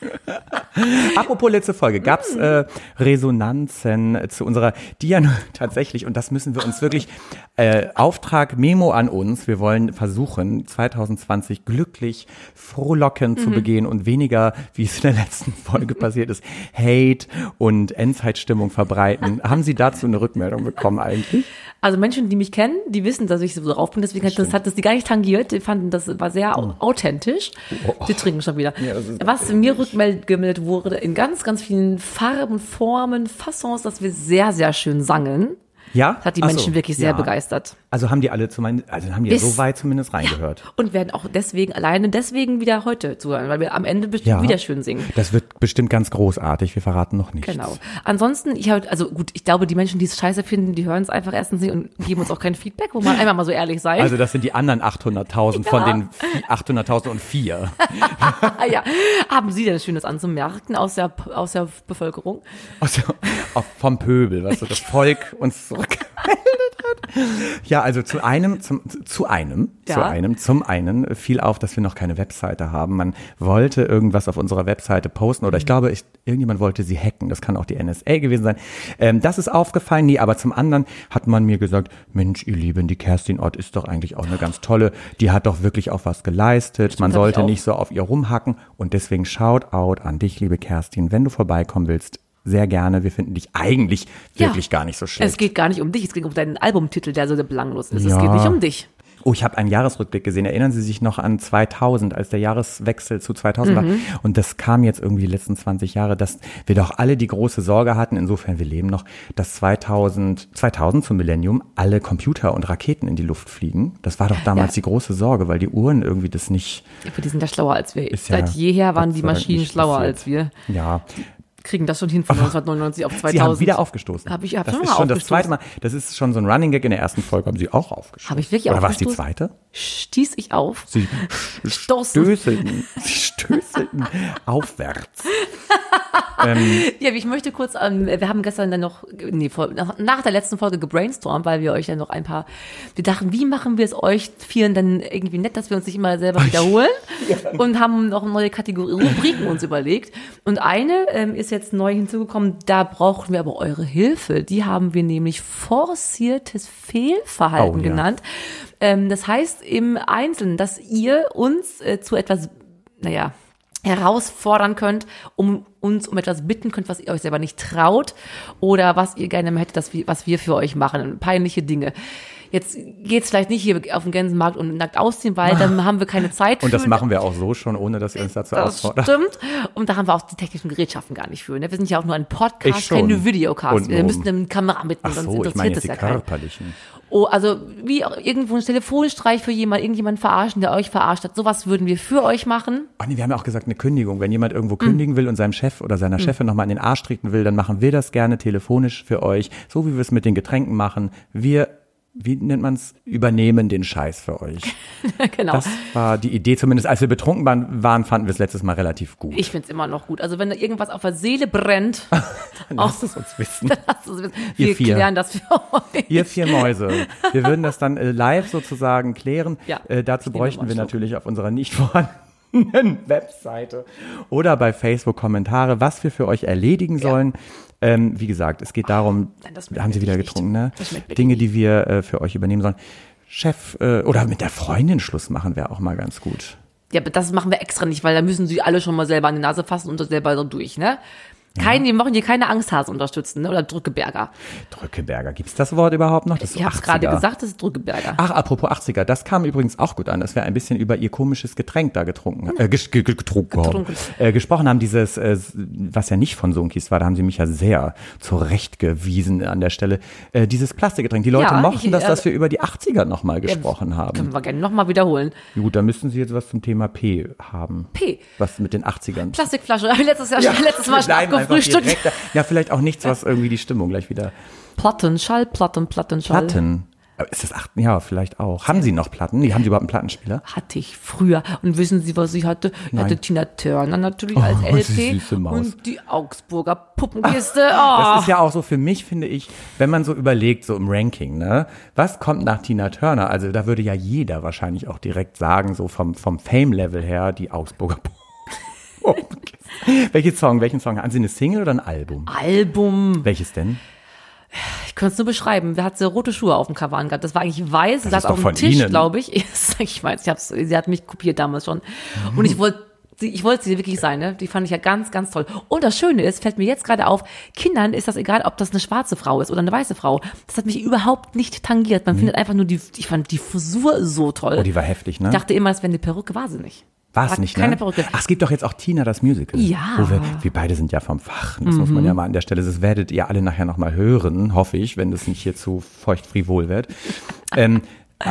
Apropos letzte Folge, gab's Hm. äh, Resonanzen zu unserer Diano tatsächlich und das müssen wir uns wirklich äh, Auftrag Memo an uns. Wir wollen versuchen 2020 glücklich, frohlockend Mhm. zu begehen und weniger, wie es in der letzten Folge passiert ist, Hate und Endzeitstimmung verbreiten. Haben Sie dazu eine Rückmeldung bekommen eigentlich? Also Menschen, die mich kennen, die wissen, dass ich so drauf bin. Deswegen hat das, hat das die gar nicht tangiert. Die fanden, das war sehr au- authentisch. Die trinken schon wieder. ist Was mir rückgemeldet wurde in ganz, ganz vielen Farben, Formen, Fassons, dass wir sehr, sehr schön sangen. Ja? Das hat die Ach so, Menschen wirklich sehr ja. begeistert. Also haben die alle zu meinen, also haben die Bis- so weit zumindest reingehört. Und werden auch deswegen, alleine deswegen wieder heute zuhören, weil wir am Ende bestimmt Ja. wieder schön singen. Das wird bestimmt ganz großartig. Wir verraten noch nichts. Genau. Ansonsten, ich habe, also gut, ich glaube, die Menschen, die es scheiße finden, die hören es einfach erstens nicht und geben uns auch kein Feedback, wo man einmal mal so ehrlich sein. Also das sind die anderen 800.000 von Ja. den 800.004. Ah ja. Haben Sie denn Schönes anzumerken aus der, aus der Bevölkerung? Also auf, vom Pöbel, was so das Volk uns zurückgemeldet hat. Ja, also zu einem, zum, zu einem, Ja. zu einem, zum einen fiel auf, dass wir noch keine Webseite haben. Man wollte irgendwas auf unserer Webseite posten oder ich glaube, ich, irgendjemand wollte sie hacken. Das kann auch die NSA gewesen sein. Ähm, das ist aufgefallen, nee, aber zum anderen hat man mir gesagt, Mensch, ihr Lieben, die Kerstin Ott ist doch eigentlich auch eine ganz tolle. Die hat doch wirklich auch was geleistet. man sollte nicht so auf ihr rumhacken und deswegen shout out an dich, liebe Kerstin, wenn du vorbeikommen willst. Sehr gerne. Wir finden dich eigentlich Ja. wirklich gar nicht so schlecht. Es geht gar nicht um dich, es geht um deinen Albumtitel, der so belanglos ist. Es Ja. geht nicht um dich. Oh, ich habe einen Jahresrückblick gesehen. Erinnern Sie sich noch an 2000, als der Jahreswechsel zu 2000 war? Mhm. Und das kam jetzt irgendwie die letzten 20 Jahre, dass wir doch alle die große Sorge hatten, insofern wir leben noch, dass 2000, 2000 zum Millennium alle Computer und Raketen in die Luft fliegen. Das war doch damals Ja. die große Sorge, weil die Uhren irgendwie das nicht, Aber die sind ja schlauer als wir. Ist ja Seit jeher waren die Maschinen schlauer passiert. als wir. ja. Kriegen das schon hin von 1999 auf 2000. Sie haben wieder aufgestoßen. Hab ich- hab das schon ist mal schon das aufgestoßen. zweite Mal. Das ist schon so ein Running Gag. In der ersten Folge haben Sie auch aufgestoßen. Hab ich wirklich Oder war es die aufgestoßen? zweite? Stieß ich auf. Sie Stoßen. stößelten, sie stößelten aufwärts. ähm, Ja, ich möchte kurz, ähm, wir haben gestern dann noch, nee, vor, nach, der letzten Folge gebrainstormt, weil wir euch dann noch ein paar, wir dachten, wie machen wir es euch vielen dann irgendwie nett, dass wir uns nicht immer selber wiederholen und haben noch neue Kategorien, Rubriken uns überlegt. Und eine ähm, ist jetzt neu hinzugekommen, da brauchen wir aber eure Hilfe. Die haben wir nämlich forciertes Fehlverhalten Oh, ja. genannt. Ähm, das heißt im Einzelnen, dass ihr uns äh, zu etwas, naja, herausfordern könnt, um uns um etwas bitten könnt, was ihr euch selber nicht traut oder was ihr gerne hättet, dass wir, was wir für euch machen. Peinliche Dinge. Jetzt geht's vielleicht nicht hier auf den Gänsemarkt und nackt ausziehen, weil dann haben wir keine Zeit und das für. machen wir auch so schon, ohne dass ihr uns dazu Das stimmt. Und da haben wir auch die technischen Gerätschaften gar nicht für. Ne? Wir sind ja auch nur ein Ich Podcast, keine Videocast. Wir müssen eine Kamera mitnehmen, sonst so, ich interessiert meine das ja keinen. körperlichen. Oh, also wie auch irgendwo ein Telefonstreich für jemanden, irgendjemanden verarschen, der euch verarscht hat. Sowas würden wir für euch machen. Oh nee, wir haben ja auch gesagt, eine Kündigung. Wenn jemand irgendwo kündigen will und seinem Chef oder seiner Chefin nochmal in den Arsch treten will, dann machen wir das gerne telefonisch für euch, so wie wir es mit den Getränken machen. Wir wie nennt man's, übernehmen den Scheiß für euch. genau. Das war die Idee, zumindest als wir betrunken waren, waren fanden wir es letztes Mal relativ gut. ich find's immer noch gut. Also wenn da irgendwas auf der Seele brennt, Lasst es uns wissen. lasst es wissen. Ihr wir vier. klären das für euch. Ihr vier Mäuse. Wir würden das dann äh, live sozusagen klären. Ja, äh, dazu bräuchten wir natürlich auf unserer nicht vorhandenen Webseite oder bei Facebook Kommentare, was wir für euch erledigen sollen. Ähm, wie gesagt, es geht darum, Nein, das schmeckt haben Sie wieder getrunken, ne? Dinge, die wir äh, für euch übernehmen sollen. Chef äh, oder mit der Freundin Schluss machen wäre auch mal ganz gut. Ja, aber das machen wir extra nicht, weil da müssen sie alle schon mal selber an die Nase fassen und das selber so durch, ne? Kein, wir machen hier keine Angsthase unterstützen, ne? Oder Drückeberger. Drückeberger, gibt's das Wort überhaupt noch? Das Ich habe es 80er. gerade gesagt, das ist Drückeberger. Ach, apropos 80er, das kam übrigens auch gut an, dass wir ein bisschen über ihr komisches Getränk da getrunken, äh, getrunken, Getrunken. Äh, gesprochen haben, dieses, äh, was ja nicht von Sunkis war, da haben sie mich ja sehr zurechtgewiesen an der Stelle, äh, dieses Plastikgetränk. Die Leute Ja, mochten ich- das, äh, dass wir über die 80er nochmal gesprochen haben. Können wir gerne nochmal wiederholen. Gut, da müssten sie jetzt was zum Thema P haben. P. Was mit den 80ern. Plastikflasche, letztes, Jahr, letztes Mal schon Nein, abgefrühstückt. direkt- Ja, vielleicht auch nichts, was irgendwie die Stimmung gleich wieder. Platten, Schallplatten, Plattenschall. Platten. Aber Ist das achten? Ja, vielleicht auch. Haben Sie noch Platten? Die haben Sie überhaupt einen Plattenspieler? Hatte ich früher. Und wissen Sie, was ich hatte? Ich hatte Nein. Tina Turner natürlich als Oh, LP. süße Maus. Und die Augsburger Puppenkiste. Das Oh. ist ja auch so für mich, finde ich, wenn man so überlegt, so im Ranking, ne, was kommt nach Tina Turner? Also da würde ja jeder wahrscheinlich auch direkt sagen, so vom, vom Fame-Level her, die Augsburger. Welches Song, welchen Song? Haben Sie eine Single oder ein Album? Album. Welches denn? Ich könnte es nur beschreiben. Wer hat so rote Schuhe auf dem Cover angehabt? Das war eigentlich weiß, Das saß ist auf dem Tisch, glaube ich. ich weiß, ich hab's, sie hat mich kopiert damals schon. Und ich wollte sie- ich wollte sie wirklich sein, ne? Die fand ich ja ganz, ganz toll. Und das Schöne ist, fällt mir jetzt gerade auf, Kindern ist das egal, ob das eine schwarze Frau ist oder eine weiße Frau. Das hat mich überhaupt nicht tangiert. Man findet einfach nur die, ich fand die Frisur so toll. Mhm. Oh, die war heftig, ne? ich dachte immer, das wäre eine Perücke, war sie nicht. War es nicht, keine ne? Perücke. Ach, es gibt doch jetzt auch Tina, das Musical. Ja. Mhm. Wo wir, wir beide sind ja vom Fach. Das muss man ja mal an der Stelle, das werdet ihr alle nachher nochmal hören, hoffe ich, wenn das nicht hier zu feucht frivol wird. ähm,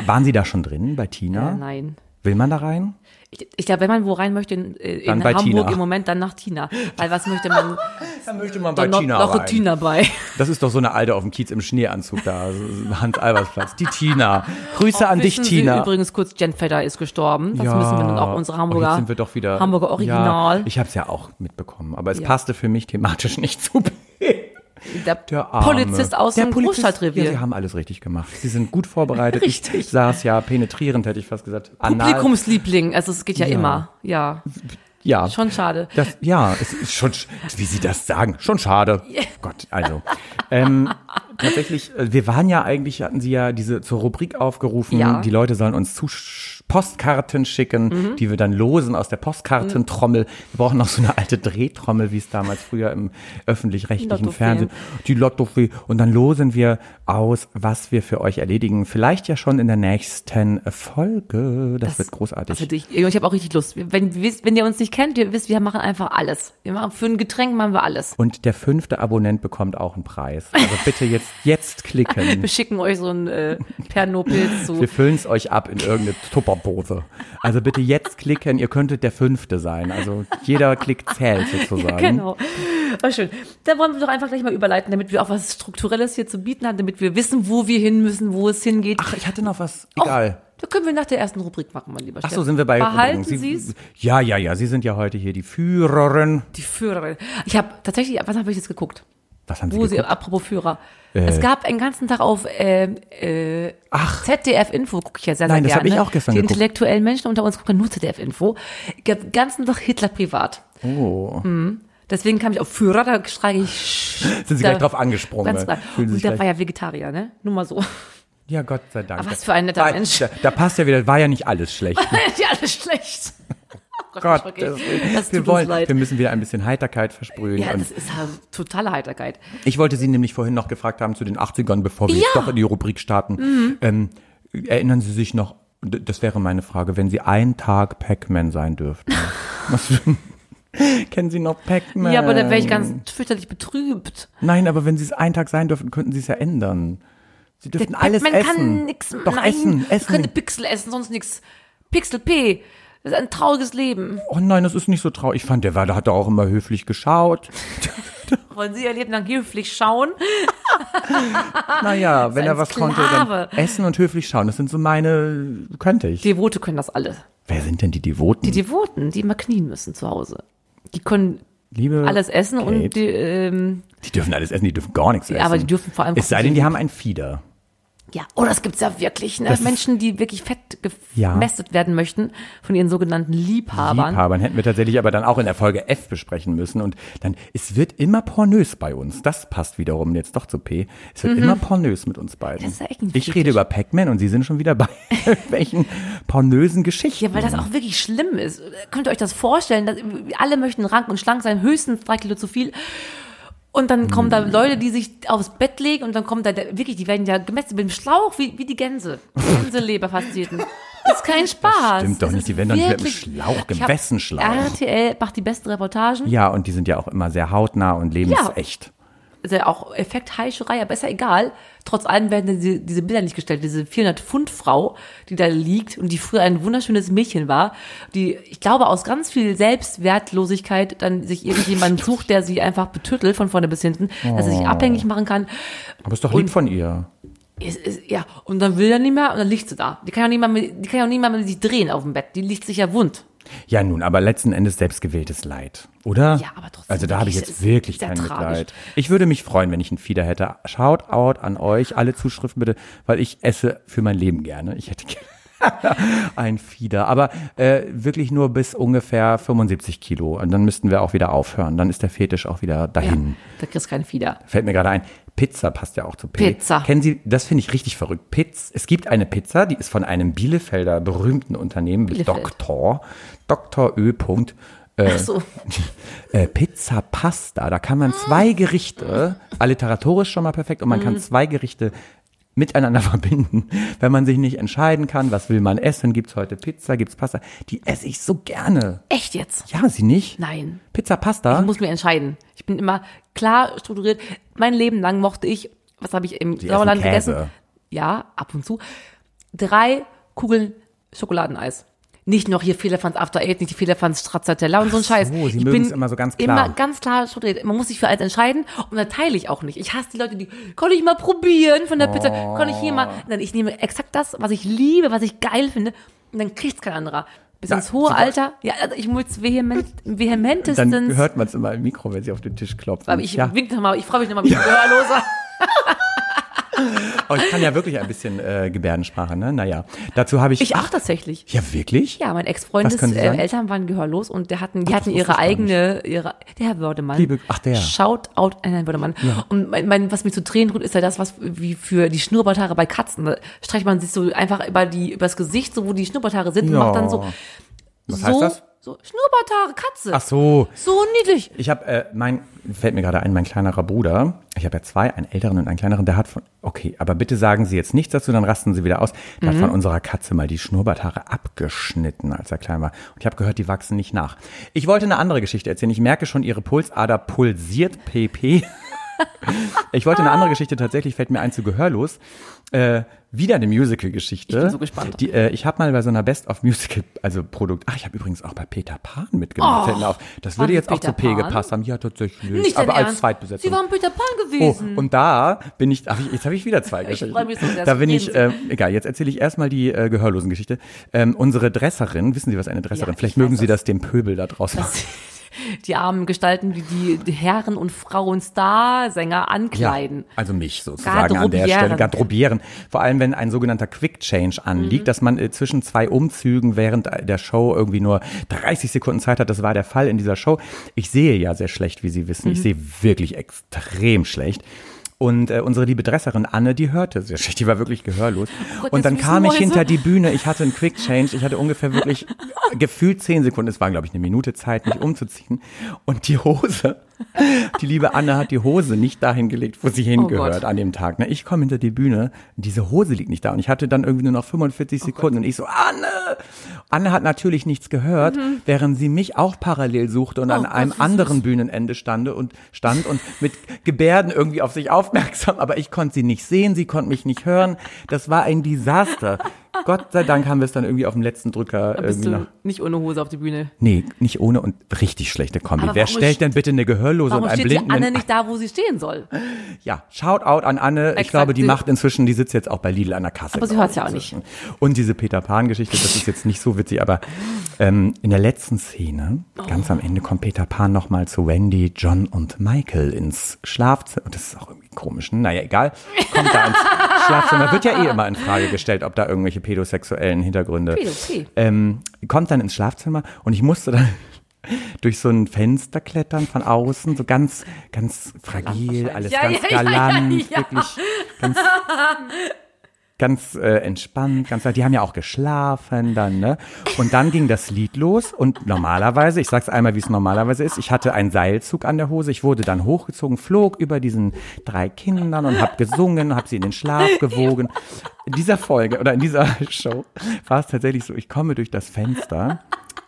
waren Sie da schon drin bei Tina? Äh, nein. Will man da rein? Ich, ich glaube, wenn man wo rein möchte in, äh, Dann in bei Hamburg Tina. im Moment, dann nach Tina. Weil was möchte man? Da möchte man Dann noch, noch eine Tina bei. Das ist doch so eine alte auf dem Kiez im Schneeanzug da, Hans-Albers-Platz. Die Tina. Grüße an dich, Wissen Sie Tina. übrigens kurz, Jen Fedder ist gestorben. Das müssen wir dann auch unsere Oh, Hamburger, jetzt sind wir doch wieder, Hamburger Original. Ja, ich habe es ja auch mitbekommen, aber es Ja. passte für mich thematisch nicht zu. Der, Der. Polizist aus Der dem Polizist- Großstadtrevier. Ja, sie haben alles richtig gemacht. Sie sind gut vorbereitet. Richtig. Ich saß ja penetrierend, hätte ich fast gesagt. Anal. Publikumsliebling, also es geht ja, Ja. immer. Ja, Ja. schon schade. Das, ja, es ist schon, sch- wie Sie das sagen, schon schade. Gott, also. Ähm, tatsächlich, äh, wir waren ja eigentlich, hatten Sie ja diese zur Rubrik aufgerufen, Ja. die Leute sollen uns zu Postkarten schicken, Mhm. die wir dann losen aus der Postkartentrommel. Wir brauchen noch so eine alte Drehtrommel, wie es damals früher im öffentlich-rechtlichen. Fernsehen, die Lottofee. Und dann losen wir aus, was wir für euch erledigen. Vielleicht ja schon in der nächsten Folge. Das, wird großartig. Das ich ich habe auch richtig Lust. Wenn, wenn ihr uns nicht kennt, ihr wisst, wir machen einfach alles. Wir machen für ein Getränk machen wir alles. Und der fünfte Abonnent bekommt auch einen Preis. Also bitte jetzt, jetzt klicken. Wir schicken euch so ein äh, Pernopilz zu. Wir füllen es euch ab in irgendeine Tupperpose. Also bitte jetzt klicken, ihr könntet der fünfte sein. Also jeder Klick zählt sozusagen. Genau. War schön. Da wollen wir doch einfach gleich mal überleiten, damit wir auch was Strukturelles hier zu bieten haben, damit wir wissen, wo wir hin müssen, wo es hingeht. Ach, ich hatte noch was. Egal. Da können wir nach der ersten Rubrik machen, mein lieber Ach so, sind wir bei Behalten Sie, Sie es? Ja, ja, ja. Sie sind ja heute hier die Führerin. Die Führerin. Ich habe tatsächlich, was habe ich jetzt geguckt? Was haben Sie Wo sie, apropos Führer. es gab einen ganzen Tag auf äh, äh, Ach. ZDF Info, gucke ich ja sehr, Nein, sehr das hab gerne. ich auch gestern Die geguckt. intellektuellen Menschen unter uns gucken nur ZDF Info. Den ganzen Tag Hitler privat. Oh. Deswegen kam ich auf Führer, da schreie ich. Sind Sie da- gleich drauf angesprungen? Ganz klar. Sie Und der war ja Vegetarier, ne? Nur mal so. Ja, Gott sei Dank. Aber was für ein netter War- Mensch. Da, da passt ja wieder, war ja nicht alles schlecht. ja, alles schlecht. Gott, okay. das, das wir, wollen, wir müssen wieder ein bisschen Heiterkeit versprühen. Ja, das ist ja totale Heiterkeit. Ich wollte Sie nämlich vorhin noch gefragt haben zu den 80ern, bevor wir Ja. jetzt doch in die Rubrik starten. Mhm. Ähm, erinnern Sie sich noch, das wäre meine Frage, wenn Sie einen Tag Pac-Man sein dürften. was kennen Sie noch Pac-Man? Ja, aber da wäre ich ganz fürchterlich betrübt. Nein, aber wenn Sie es einen Tag sein dürften, könnten Sie es ja ändern. Sie dürften Der alles Pac-Man essen. kann nix, Doch nein, essen, essen. könnte Pixel essen, sonst nix. Pixel P. Das ist ein trauriges Leben. Oh nein, das ist nicht so traurig. Ich fand, der war, der hat doch auch immer höflich geschaut. Wollen Sie Ihr Leben lang höflich schauen? naja, wenn er was konnte, Sklave. dann essen und höflich schauen. Das sind so meine, könnte ich. Devote können das alle. Wer sind denn die Devoten? Die Devoten, die immer knien müssen zu Hause. Die können Liebe alles essen Kate, und die, ähm, die dürfen alles essen, die dürfen gar nichts essen. Ja, aber die dürfen vor allem Es sei denn, die haben ein Fieder. Ja, oh, das gibt's ja wirklich. Ne? Das Menschen, die wirklich fett Ja. gemästet werden möchten von ihren sogenannten Liebhabern. Liebhabern hätten wir tatsächlich aber dann auch in der Folge F besprechen müssen. Und dann, es wird immer pornös bei uns. Das passt wiederum jetzt doch zu P. Es wird immer pornös mit uns beiden. Mhm. Das ist ja echt ein ich Fetisch. rede über Pac-Man und Sie sind schon wieder bei welchen pornösen Geschichten. Ja, weil das auch wirklich schlimm ist. Könnt ihr euch das vorstellen? Dass alle möchten rank und schlank sein, höchstens drei Kilo zu viel. Und dann kommen da Leute, die sich aufs Bett legen und dann kommt da der, wirklich, die werden ja gemessen mit dem Schlauch, wie, wie die Gänse. Gänseleberpasteten. Das ist kein Spaß. stimmt doch Das nicht, die werden doch nicht mit dem Schlauch gemessen, Schlauch. RTL macht die besten Reportagen. Ja, und die sind ja auch immer sehr hautnah und lebensecht. ist ja auch Effektheischerei, aber ist ja egal. Trotz allem werden diese, diese Bilder nicht gestellt. Diese 400 Pfund Frau, die da liegt und die früher ein wunderschönes Mädchen war, die, ich glaube, aus ganz viel Selbstwertlosigkeit dann sich irgendjemanden sucht, der sie einfach betüttelt von vorne bis hinten, dass er Oh. sich abhängig machen kann. Aber ist doch lieb Und- von ihr. Es ist, ja, und dann will er nicht mehr und dann liegt sie da. Die kann ja nicht mal, die kann ja nicht mal mit sich drehen auf dem Bett. Die liegt sich ja wund. Ja, nun, aber letzten Endes selbstgewähltes Leid, oder? Ja, aber trotzdem Also da habe ich jetzt wirklich kein tragisch. Mitleid. Ich würde mich freuen, wenn ich einen Fieder hätte. Shout out an euch, alle Zuschriften bitte, weil ich esse für mein Leben gerne. Ich hätte gerne ein Fieder, aber äh, wirklich nur bis ungefähr 75 Kilo. Und dann müssten wir auch wieder aufhören. Dann ist der Fetisch auch wieder Ja, dahin. da kriegst du keine Fieder. Fällt mir gerade ein. Pizza passt ja auch zu P. Pizza. Kennen Sie, das finde ich richtig verrückt. Pizza, es gibt eine Pizza, die ist von einem Bielefelder berühmten Unternehmen, Bielefeld. Doktor, Dr. Ö. Punkt, äh, Ach so. äh, Pizza Pasta. Da kann man zwei Gerichte, alliteratorisch schon mal perfekt, und man Mhm. kann zwei Gerichte miteinander verbinden. Wenn man sich nicht entscheiden kann, was will man essen, gibt's heute Pizza, gibt's Pasta. Die esse ich so gerne. Echt jetzt? Ja, Sie nicht? Nein. Pizza Pasta? Ich muss mir entscheiden. Ich bin immer klar strukturiert. Mein Leben lang mochte ich, was habe ich im Sauerland gegessen? Ja, ab und zu. Drei Kugeln Schokoladeneis. Nicht noch hier Fehlerfans After Eight, nicht die Fehlerfans Stracciatella und so ein so, Scheiß. Sie ich mögen's immer so ganz klar. Immer ganz klar strukturiert. Man muss sich für eins entscheiden und dann teile ich auch nicht. Ich hasse die Leute, die, kann ich mal probieren von der Pizza, kann ich hier mal. Dann ich nehme exakt das, was ich liebe, was ich geil finde und dann kriegt's kein anderer. Bis Na, ins hohe super. Alter, ja, also ich muss vehement, vehementestens. Dann hört man es immer im Mikro, wenn Sie auf den Tisch klopfen. Aber ich ja. wink noch mal, ich freue mich noch mal, wie ja. Gehörloser. Oh, ich kann ja wirklich ein bisschen äh, Gebärdensprache, ne? Naja, dazu habe ich. Ich auch tatsächlich. Ja, wirklich? Ja, mein Ex-Freundes können Sie äh? Eltern waren gehörlos und der hatten, die Ach, hatten ihre eigene, ihre, der Herr Wördemann. Liebe- ach, der. Shout out an Herrn Wördemann. Und mein, mein, was mir zu Tränen tut, ist ja das, was wie für die Schnurrbarthaare bei Katzen. Da streicht man sich so einfach über die, übers Gesicht, so wo die Schnurrbarthaare sind und Ja. macht dann so, Was so, heißt das? So, Schnurrbarthaare, Katze. Ach so. So niedlich. Ich habe, äh, mein, fällt mir gerade ein, mein kleinerer Bruder, ich habe ja zwei, einen älteren und einen kleineren, der hat von, okay, aber bitte sagen Sie jetzt nichts dazu, dann rasten Sie wieder aus. Der Mhm. hat von unserer Katze mal die Schnurrbarthaare abgeschnitten, als er klein war. Und ich habe gehört, die wachsen nicht nach. Ich wollte eine andere Geschichte erzählen. Ich merke schon, Ihre Pulsader pulsiert, PP. Ich wollte eine andere Geschichte, tatsächlich fällt mir ein zu Gehörlos. Äh, wieder eine Musical-Geschichte. Ich bin so gespannt. Die, äh, ich habe mal bei so einer Best-of-Musical, also Produkt, ach, ich habe übrigens auch bei Peter Pan mitgemacht, Oh, fällt mir auf. Das würde jetzt auch Peter zu P Pan? gepasst haben. Ja, tatsächlich. Nicht aber als. Zweitbesetzung. Sie waren Peter Pan Oh, gewesen. und da bin ich, hab ich jetzt habe ich wieder zwei Ich Geschichten. freu mich so sehr, da bin ich, äh, egal, jetzt erzähle ich erstmal die äh, Gehörlosen-Geschichte. Ähm, unsere Dresserin, wissen Sie, was eine Dresserin? Ja, Vielleicht ich mögen Sie das. das dem Pöbel da draußen. die armen Gestalten, die die, Herren und Frauen Starsänger ankleiden. also mich sozusagen an der. Stelle. Garderobieren. Vor allem, wenn ein sogenannter Quick Change anliegt, Mhm. dass man äh, zwischen zwei Umzügen während der Show irgendwie nur 30 Sekunden Zeit hat. Das war der Fall in dieser Show. Ich sehe ja sehr schlecht, wie Sie wissen. Mhm. Ich sehe wirklich extrem schlecht. Und äh, unsere liebe Dresserin Anne, die hörte sehr schlecht, die war wirklich gehörlos. Oh und dann kam ich hinter die Bühne, ich hatte einen Quick Change, ich hatte ungefähr wirklich gefühlt zehn Sekunden, es war glaube ich eine Minute Zeit, mich umzuziehen. Und die Hose, die liebe Anne hat die Hose nicht dahin gelegt, wo sie hingehört Oh Gott. an dem Tag. Ne? Ich komme hinter die Bühne, diese Hose liegt nicht da und ich hatte dann irgendwie nur noch 45 Oh Sekunden und ich so, Anne! Anne hat natürlich nichts gehört, während sie mich auch parallel suchte und an Mhm. Oh Gott, einem anderen Bühnenende stande und stand und mit Gebärden irgendwie auf sich aufmerksam, aber ich konnte sie nicht sehen, sie konnte mich nicht hören. Das war ein Desaster. Gott sei Dank haben wir es dann irgendwie auf dem letzten Drücker Da bist du noch. nicht ohne Hose auf die Bühne. Nee, nicht ohne und richtig schlechte Kombi. Aber Wer stellt st- denn bitte eine Gehörlose und einen steht die Blinden? Anne in- nicht da, wo sie stehen soll? Ja, shout out an Anne. Ich Exakt. glaube, die macht inzwischen, die sitzt jetzt auch bei Lidl an der Kasse. Aber sie hört's ich, ja auch inzwischen. Und diese Peter Pan-Geschichte, das ist jetzt nicht so witzig, aber ähm, in der letzten Szene, ganz am Ende, kommt Peter Pan nochmal zu Wendy, John und Michael ins Schlafzimmer. Und das ist auch irgendwie komisch. ne? Naja, egal. Kommt da ins Schlafzimmer. Wird ja eh immer in Frage gestellt, ob da irgendwelche pädosexuellen Hintergründe. Ähm, kommt dann ins Schlafzimmer und ich musste dann durch so ein Fenster klettern von außen, so ganz, ganz fragil, alles Ja, ganz ja, galant, ja. wirklich ganz, ganz äh, entspannt, ganz, die haben ja auch geschlafen dann, ne? Und dann ging das Lied los und normalerweise, ich sag's einmal, wie es normalerweise ist, ich hatte einen Seilzug an der Hose, ich wurde dann hochgezogen, flog über diesen drei Kindern und hab gesungen, hab sie in den Schlaf gewogen. In dieser Folge oder in dieser Show war es tatsächlich so, ich komme durch das Fenster.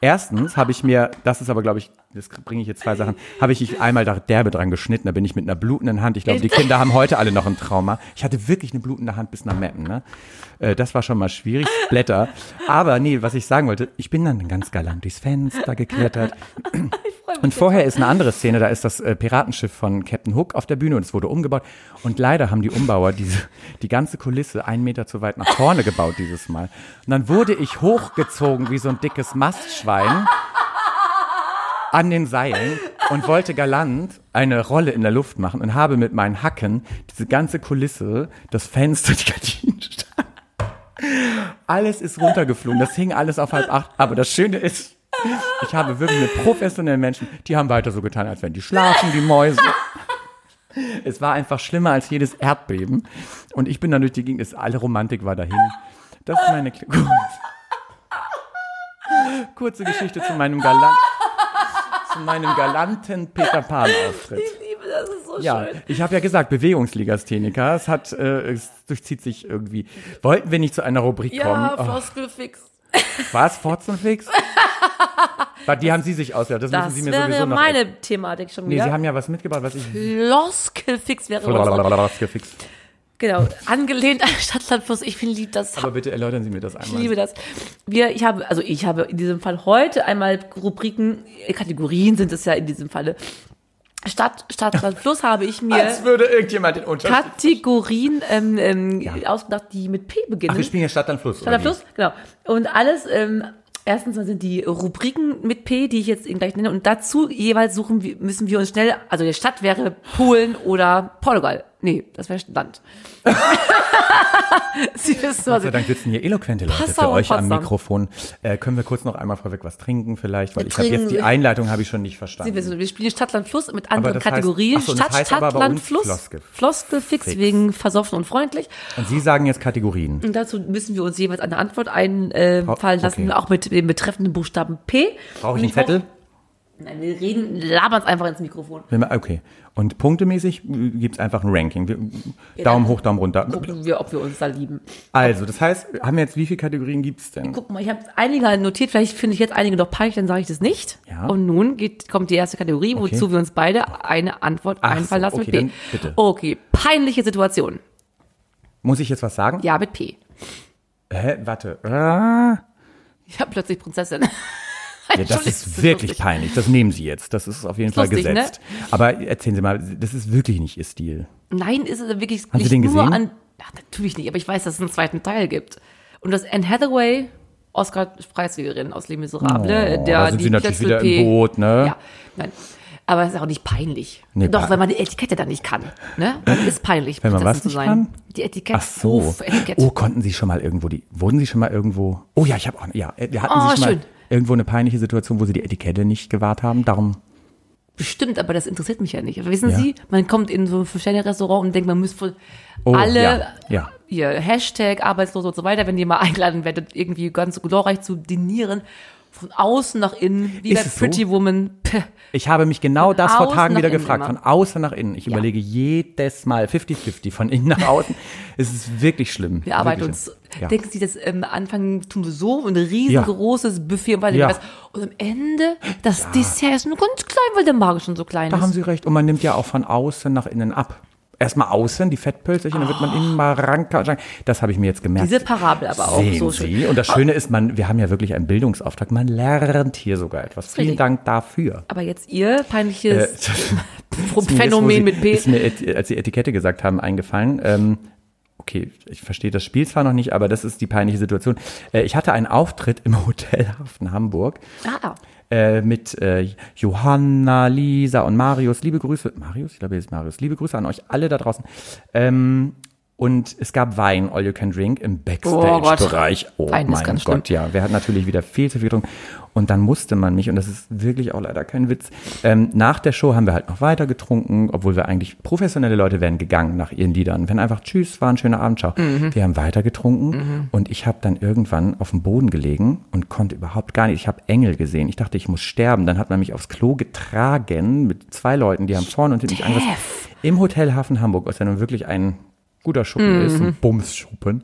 Erstens habe ich mir, das ist aber glaube ich, das bringe ich jetzt zwei Sachen, habe ich einmal da derbe dran geschnitten, da bin ich mit einer blutenden Hand, ich glaube, die Kinder haben heute alle noch ein Trauma. Ich hatte wirklich eine blutende Hand bis nach Meppen, ne? Äh, Das war schon mal schwierig, Blätter. Aber nee, was ich sagen wollte, ich bin dann ganz galant durchs Fenster geklettert. Und vorher ist eine andere Szene, da ist das äh, Piratenschiff von Captain Hook auf der Bühne und es wurde umgebaut. Und leider haben die Umbauer diese, die ganze Kulisse einen Meter zu weit nach vorne gebaut dieses Mal. Und dann wurde ich hochgezogen wie so ein dickes Mastschwein an den Seilen und wollte galant eine Rolle in der Luft machen und habe mit meinen Hacken diese ganze Kulisse, das Fenster, die Gardinen. Alles ist runtergeflogen, das hing alles auf halb acht. Aber das Schöne ist, ich habe wirklich mit professionellen Menschen, die haben weiter so getan, als wenn die schlafen, die Mäuse. Es war einfach schlimmer als jedes Erdbeben. Und ich bin dann durch die Gegend, alle Romantik war dahin. Das ist meine kurze Geschichte zu meinem Galant, zu meinem galanten Peter Pan so Ja, schön. ich habe ja gesagt, Bewegungslegastheniker. Es hat, äh, es durchzieht sich irgendwie. Wollten wir nicht zu einer Rubrik Ja, kommen? Oh, Floskelfix. was? Forzenfix? Was, die haben Sie sich ausgedacht. Das, Das müssen Sie mir sowieso wäre noch. meine Thematik schon nee, wieder. Sie haben ja was mitgebracht, was ich. Floskelfix wäre gefixt. Genau, angelehnt an Stadtlandfluss. Ich finde lieb das. Aber bitte erläutern Sie mir das Ich einmal. liebe das. Wir, ich habe, also ich habe in diesem Fall heute einmal Rubriken, Kategorien sind es ja in diesem Falle. Stadt, Stadt, Land, Fluss habe ich mir Als würde irgendjemand den Unterschied. Kategorien ähm, ähm, ausgedacht, die mit P beginnen. Ach, wir spielen ja Stadt an Fluss. Stadt, Land, Fluss, genau. Und alles, ähm, erstens mal sind die Rubriken mit P, die ich jetzt Ihnen gleich nenne. Und dazu jeweils suchen wir, müssen wir uns schnell, also die Stadt wäre Polen oder Portugal. Nee, das wäre Land. Sie wissen, was Gott sei Dank sitzen hier eloquente Leute Passau für euch am. Mikrofon. Äh, können wir kurz noch einmal vorweg was trinken vielleicht? Weil Wir ich habe jetzt die Einleitung habe ich schon nicht Sie verstanden. wissen, wir spielen Stadt, Land, Fluss mit anderen heißt- Kategorien. ach so, das Stadt, heißt aber Stadt, bei Land, uns Fluss. Floskel. Floskelfix Fix. wegen versoffen und freundlich. Und Sie sagen jetzt Kategorien. Und dazu müssen wir uns jeweils eine Antwort einfallen okay. lassen, auch mit dem betreffenden Buchstaben P. Brauche ich einen Zettel? Nein, wir reden, labern es einfach ins Mikrofon. Okay. Und punktemäßig gibt es einfach ein Ranking. Wir, Daumen hoch, Daumen runter. Gucken wir, ob wir uns da lieben. Also, das heißt, haben wir jetzt, wie viele Kategorien gibt's denn? Guck mal, ich habe einige notiert, vielleicht finde ich jetzt einige noch peinlich, dann sage ich das nicht. Ja. Und nun geht, kommt die erste Kategorie, Okay. wozu wir uns beide eine Antwort Ach einfallen so, lassen okay, mit P. bitte. Okay, peinliche Situation. Muss ich jetzt was sagen? Ja, mit P. Hä? Warte. Ah. Ich habe plötzlich Prinzessin. Ja, das ist wirklich lustig. peinlich. Das nehmen Sie jetzt. Das ist auf jeden Fall lustig, ne? gesetzt. Aber erzählen Sie mal, das ist wirklich nicht Ihr Stil. Nein, ist es wirklich Haben Sie nicht den nur gesehen? an. Ach, natürlich nicht, aber ich weiß, dass es einen zweiten Teil gibt. Und dass Anne Hathaway, Oscar-Preisträgerin aus Les Miserables, Oh, der da sind die Sie natürlich wieder im Boot, ne? Ja, nein. Aber es ist auch nicht peinlich. Nee, Doch, wenn man die Etikette dann nicht kann. Ne? Dann ist peinlich, Wenn man was zu sein. kann? Die Etikette. Ach so. Ruf, Etikett. Oh, konnten Sie schon mal irgendwo die, wurden Sie schon mal irgendwo, oh ja, ich habe auch, ja, hatten Oh, Sie schon schön. mal irgendwo eine peinliche Situation, wo Sie die Etikette nicht gewahrt haben? Darum, Bestimmt, aber das interessiert mich ja nicht. Aber wissen Ja. Sie, man kommt in so ein Fünf-Sterne-Restaurant und denkt, man müsste wohl Oh, alle ja, ja. ihr Hashtag arbeitslos und so weiter, wenn ihr mal eingeladen werdet, irgendwie ganz glorreich zu dinieren, von außen nach innen, wie Ist bei es so? Pretty Woman. Puh. ich habe mich genau das vor Tagen wieder gefragt, immer. von außen nach innen. Ich Ja. überlege jedes Mal 50-50, von innen nach außen. es ist wirklich schlimm. Wir arbeiten Wirklich uns. schlimm. Ja. Denken Sie, das ähm, Anfang tun wir so ein riesengroßes Buffet und, weil Ja. was. und am Ende das Dessert ist nur ganz klein, weil der Magen schon so klein Da ist. haben Sie recht. Und man nimmt ja auch von außen nach innen ab. Erstmal außen, die Fettpölzerchen, dann wird man immer ranker. Das habe ich mir jetzt gemerkt. Diese Parabel aber auch Sehen so schön. Sie? Und das Schöne ist, man, wir haben ja wirklich einen Bildungsauftrag. Man lernt hier sogar etwas. Vielen Richtig. Dank dafür. Aber jetzt ihr peinliches Äh, Phänomen mit P. Ist mir, als Sie Etikette gesagt haben, eingefallen. Ähm, okay, ich verstehe das Spiel zwar noch nicht, aber das ist die peinliche Situation. Äh, ich hatte einen Auftritt im Hotel Hafen Hamburg Ah, äh, mit äh, Johanna, Lisa und Marius. Liebe Grüße. Marius? Ich glaube, hier ist Marius. Liebe Grüße an euch alle da draußen. Ähm, und es gab Wein, All You Can Drink, im Backstage-Bereich. Oh, ist mein Gott, ja. Wir hatten natürlich wieder viel zu viel getrunken. Und dann musste man mich, und das ist wirklich auch leider kein Witz, ähm, nach der Show haben wir halt noch weiter getrunken, obwohl wir eigentlich professionelle Leute wären gegangen nach ihren Liedern. Wenn einfach Tschüss, war ein schöner Abend, ciao. Wir haben weiter getrunken und ich habe dann irgendwann auf dem Boden gelegen und konnte überhaupt gar nicht. Ich habe Engel gesehen. Ich dachte, ich muss sterben. Dann hat man mich aufs Klo getragen mit zwei Leuten, die haben vorne und hinten mich angerissen. Im Hotel Hafen Hamburg, was ja nun wirklich ein guter Schuppen ist, ein Bumsschuppen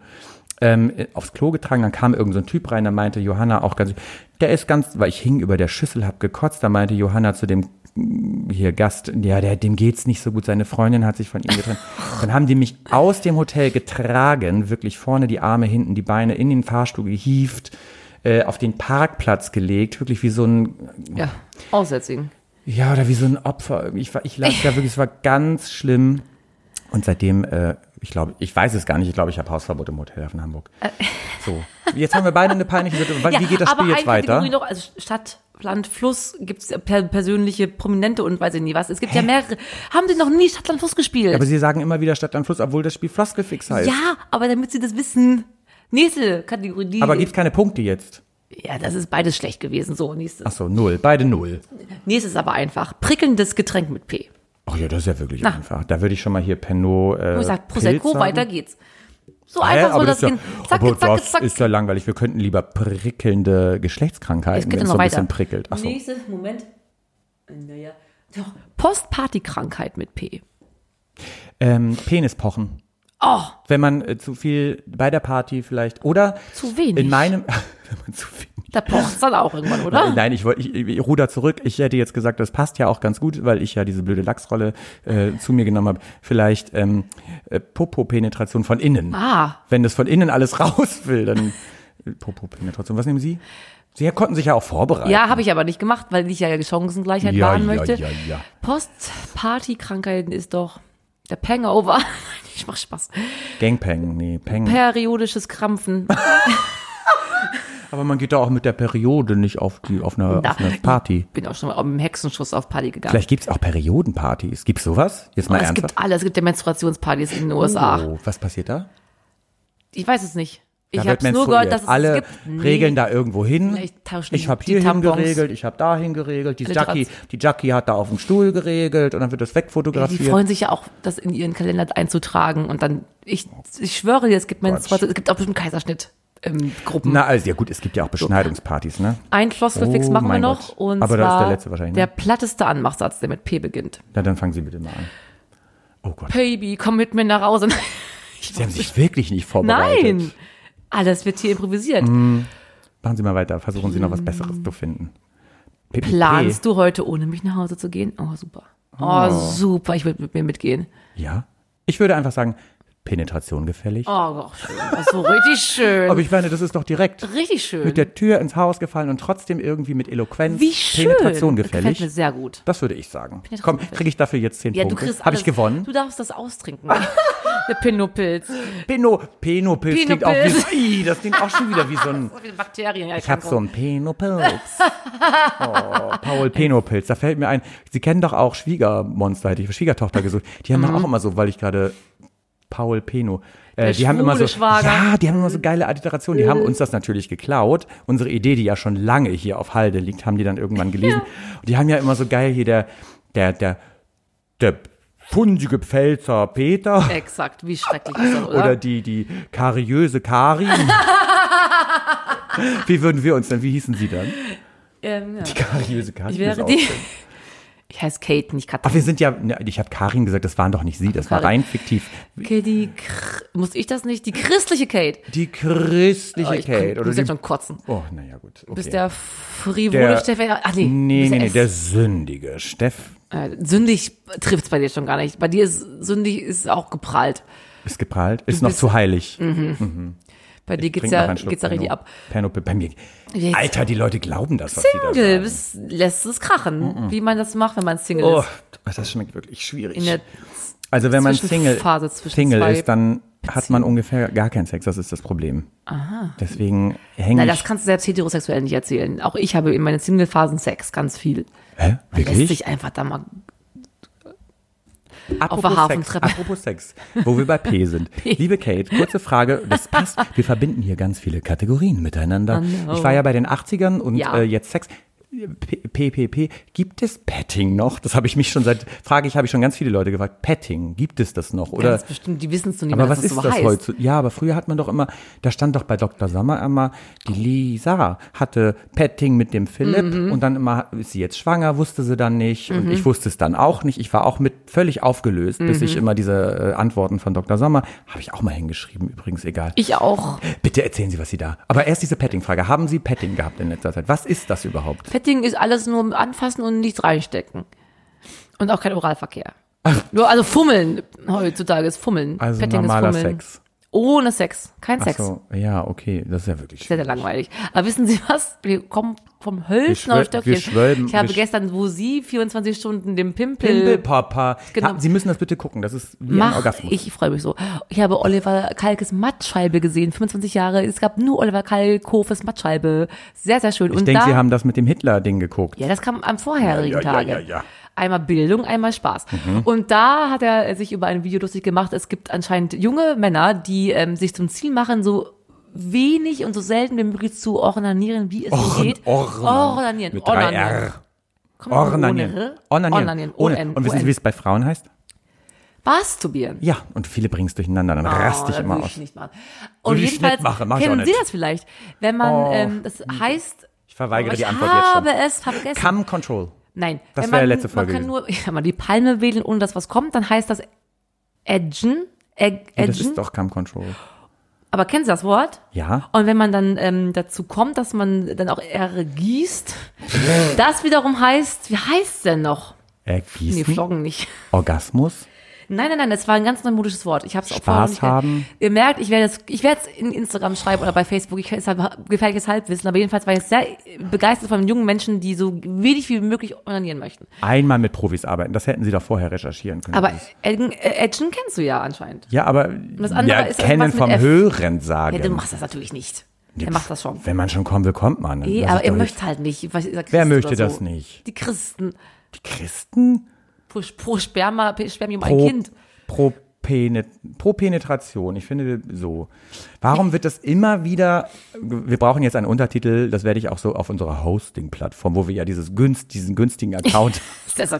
ähm, aufs Klo getragen, dann kam irgend so ein Typ rein, da meinte Johanna auch ganz, der ist ganz, weil ich hing über der Schüssel, hab gekotzt, da meinte Johanna zu dem mm, hier Gast, ja, der, dem geht's nicht so gut, seine Freundin hat sich von ihm getrennt. Dann haben die mich aus dem Hotel getragen, wirklich vorne die Arme, hinten die Beine in den Fahrstuhl gehievt, äh, auf den Parkplatz gelegt, wirklich wie so ein, ja, Aussätzigen. ja, oder wie so ein Opfer. Ich, war, ich lag da wirklich, es war ganz schlimm. Und seitdem, äh, ich glaube, ich weiß es gar nicht, ich glaube, ich habe Hausverbot im Hotel in Hamburg. So. Jetzt haben wir beide eine peinliche Situation. Wie geht das Äh. Spiel jetzt weiter? Kategorie noch, also Stadt, Land, Fluss gibt's ja per persönliche Prominente und weiß ich nie was. Es gibt ja mehrere. Haben Sie noch nie Stadt, Land, Fluss gespielt? Aber Sie sagen immer wieder Stadt am Fluss, obwohl das Spiel Floskelfix heißt. ja, aber damit Sie das wissen. Nächste Kategorie. Die, Aber gibt's keine Punkte jetzt? ja, das ist beides schlecht gewesen. So, nächstes. Ach so, null. Beide null. Nächstes aber einfach. Prickelndes Getränk mit P. Ach ja, das ist ja wirklich einfach. Da würde ich schon mal hier Pernod. Äh, Wo ich sage, Pilz Prosecco, sagen. weiter geht's. So Hä? einfach soll aber das ist gehen. ja, Zack, aber zack, das zack. ist ja langweilig. Wir könnten lieber prickelnde Es Geschlechtskrankheiten, wenn es noch so ein weiter. bisschen prickelt. Ach so. Nächste, Moment. Naja. Doch. Postpartykrankheit mit P. Ähm, Penispochen. Oh, Wenn man äh, zu viel bei der Party vielleicht oder Zu wenig. In meinem wenn man zu viel. Da pocht's dann auch irgendwann, oder? Nein, ich wollte ich, ich ruder zurück. Ich hätte jetzt gesagt, das passt ja auch ganz gut, weil ich ja diese blöde Lachsrolle äh, zu mir genommen habe. Vielleicht ähm, äh, Popo-Penetration von innen. Ah. Wenn das von innen alles raus will, dann äh, Popo-Penetration. Was nehmen Sie? Sie konnten sich ja auch vorbereiten. Ja, habe ich aber nicht gemacht, weil ich ja Chancengleichheit Ja, wahren ja, möchte. ja, ja. Postpartykrankheiten ist doch der Pangover. ich mach Spaß. Gangpeng, nee, Peng. Periodisches Krampfen. Aber man geht da auch mit der Periode nicht auf die auf eine, Na, auf eine Party. Bin auch schon mal im Hexenschuss auf Party gegangen. Vielleicht gibt's auch Periodenpartys. Gibt's sowas? Jetzt mal Oh, es ernsthaft. gibt alles. Es gibt ja Menstruationspartys in den USA. Oh, was passiert da? Ich weiß es nicht. Ich Da habe wird es nur gehört, dass es Alle es gibt. Nee. regeln da irgendwo hin. Tauschen Ich habe hier hingeregelt, ich habe da hingeregelt. Die. Jackie, die Jackie hat da auf dem Stuhl geregelt und dann wird das Ja, die wegfotografiert. freuen sich ja auch, das in ihren Kalender einzutragen und dann, ich, ich schwöre dir, es gibt Menstruation, es gibt auch bestimmt Kaiserschnitt. Ähm, Gruppen. Na, also ja gut, es gibt ja auch Beschneidungspartys, ne? Ein Floskelfix Oh machen wir noch Gott. und Aber das ist zwar der letzte wahrscheinlich, ne? der platteste Anmachsatz, der mit P beginnt. Na, dann fangen Sie bitte mal an. Oh Gott, Baby, komm mit mir nach Hause. Sie haben sich wirklich nicht vorbereitet. Nein, alles wird hier improvisiert. Machen Sie mal weiter, versuchen Sie noch was Besseres zu finden. PPP. Planst du heute ohne mich nach Hause zu gehen? Oh, super. Oh, super, ich will mit mir mitgehen. Ja. Ich würde einfach sagen, Penetration gefällig. Oh, schön. Das ist so richtig schön. Aber ich meine, das ist doch direkt richtig schön. mit der Tür ins Haus gefallen und trotzdem irgendwie mit Eloquenz Wie schön. Penetration Das gefällig. Gefällt mir sehr gut. Das würde ich sagen. Komm, kriege ich dafür jetzt zehn Ja, du Punkte? kriegst Habe ich gewonnen? Du darfst das austrinken. der Pinopilz. Peno, Penopilz klingt auch wie, Ih, das klingt auch schon wieder wie so ein, So Bakterien. Ich habe so einen Penopilz. Oh, Paul Penopilz, da fällt mir ein, Sie kennen doch auch Schwiegermonster, hätte ich Schwiegertochter gesucht. Die haben Mhm. auch immer so, weil ich gerade Paul Peno. Äh, die haben immer so, Schwager. ja, die haben immer so geile Alliterationen. Die haben uns das natürlich geklaut. Unsere Idee, die ja schon lange hier auf Halde liegt, haben die dann irgendwann gelesen. Und die haben ja immer so geil hier der, der, der, der fundige Pfälzer Peter. Exakt, wie schrecklich ist das, oder? Oder die, die kariöse Karin. wie würden wir uns denn, wie hießen sie dann? ähm, ja. Die kariöse Karin. Ich wäre die. Ich heiße Kate, nicht Katrin. Ach, wir sind ja, ne, ich habe Karin gesagt, das waren doch nicht sie, das war rein fiktiv. Okay, die muss ich das nicht? Die christliche Kate. Die christliche Oh, ich Kate. oder muss jetzt schon kotzen. oh, naja, gut. Du Okay. bist der frivole Steff. Ach nee, nee, du bist nee, nee, der sündige Steff Äh, sündig trifft's bei dir schon gar nicht. Bei dir ist sündig ist auch geprallt. ist geprallt, ist noch bist- zu heilig. Bei dir geht's ja, geht's ja richtig ab. Pernod, bei mir. Jetzt- Alter, die Leute glauben das, was Single, bis, lässt es krachen, wie man das macht, wenn man Single Oh, ist. das schmeckt wirklich schwierig. In der Also wenn man Single, Single ist, dann hat man ungefähr gar keinen Sex. Das ist das Problem. Aha. Deswegen hänge Nein, das kannst du selbst heterosexuell nicht erzählen. Auch ich habe in meinen Single-Phasen Sex, ganz viel. Hä? Lässt Wirklich? sich einfach da mal Apropos der Sex, apropos Sex, wo wir bei P sind. Liebe Kate, kurze Frage, das passt. Wir verbinden hier ganz viele Kategorien miteinander. Ich war ja bei den 80ern und Ja. äh, jetzt Sex. PPP, gibt es Petting noch? Das habe ich mich schon seit, frage ich, habe ich schon ganz viele Leute gefragt. Petting, gibt es das noch? Oder ganz bestimmt, die wissen es nur nicht Aber mehr, was ist das so das heißt. heute? Ja, aber früher hat man doch immer, da stand doch bei Dr. Sommer immer, die Lisa hatte Petting mit dem Philipp Mhm. und dann immer ist sie jetzt schwanger, wusste sie dann nicht und ich wusste es dann auch nicht. Ich war auch mit völlig aufgelöst, bis Mhm. ich immer diese äh, Antworten von Dr. Sommer, habe ich auch mal hingeschrieben, übrigens egal. Ich auch. Bitte erzählen Sie, was Sie da. Aber erst diese Petting-Frage. Haben Sie Petting gehabt in letzter Zeit? Was ist das überhaupt? Petting ist alles nur anfassen und nichts reinstecken. Und auch kein Oralverkehr. Nur, also Fummeln. Heutzutage ist Fummeln. Also Petting normaler ist Fummeln. Sex. Ohne Sex. Kein Ach Sex. so, ja, okay, das ist ja wirklich Sehr, sehr langweilig. Aber wissen Sie was? Wir kommen vom auf Stöckchen. schwölben- ich habe gestern, wo Sie 24 Stunden den Pimpel, Pimpelpapa. Genau. Sie müssen das bitte gucken. Das ist wie ein Mach, Orgasmus. ich freue mich so. Ich habe Oliver Kalkes Mattscheibe gesehen, 25 Jahre. Es gab nur Oliver Kalkofes Mattscheibe. Sehr, sehr schön. Ich Und denke, da, Sie haben das mit dem Hitler-Ding geguckt. ja, das kam am vorherigen Ja, ja, Tage. ja, ja, ja. Einmal Bildung, einmal Spaß. Und da hat er sich über ein Video lustig gemacht. Es gibt anscheinend junge Männer, die ähm, sich zum Ziel machen, so wenig und so selten wie möglich zu ornanieren, wie es nur geht. Ornan. Ornanieren. Mit drei Ornanieren. R. Ornanieren. Ornanieren. Ohne. Und wissen Sie, wie es bei Frauen heißt? Masturbieren. Ja, und viele bringen es durcheinander. Dann raste ich Oh, immer würde aus. ich nicht machen. Und ich jedenfalls machen, mach ich kennen Sie das vielleicht, wenn man, Oh. ähm, das heißt, Ich verweigere ich die Antwort jetzt habe schon. es vergessen. Cam Control. Nein, Das wäre man, letzte Folge Man kann nur, ja, man die Palme wedeln, ohne dass was kommt, dann heißt das edgen, Ed, Ja, das edgen. ist doch Cam Control. Aber kennen Sie das Wort? Ja. Und wenn man dann ähm, dazu kommt, dass man dann auch R gießt, das wiederum heißt, wie heißt denn noch? Nee, Ergießen. Floggen nicht. Orgasmus. Nein, nein, nein, das war ein ganz neumodisches Wort. Ich habe es auch Spaß haben. Ihr merkt, ich werde es, ich werde es in Instagram schreiben oder bei Facebook. Ich ist halt gefährliches Halbwissen, aber jedenfalls war ich sehr begeistert von jungen Menschen, die so wenig wie möglich onanieren möchten. Einmal mit Profis arbeiten. Das hätten Sie doch vorher recherchieren können. Aber Edgen, äh, Edgen kennst du ja anscheinend. ja, aber das andere ja, ist kennen vom F. Hören sagen. Ja, du machst das natürlich nicht. Der macht das schon. Wenn man schon kommen will, kommt man. Das aber er möchte halt nicht. Er Wer möchte so. das nicht? Die Christen. Die Christen Pro, pro Sperma, Spermium ein pro, Kind. pro, Penet, pro Penetration. Ich finde so. Warum wird das immer wieder? Wir brauchen jetzt einen Untertitel. Das werde ich auch so auf unserer Hosting-Plattform, wo wir ja dieses günst, diesen günstigen Account Christ?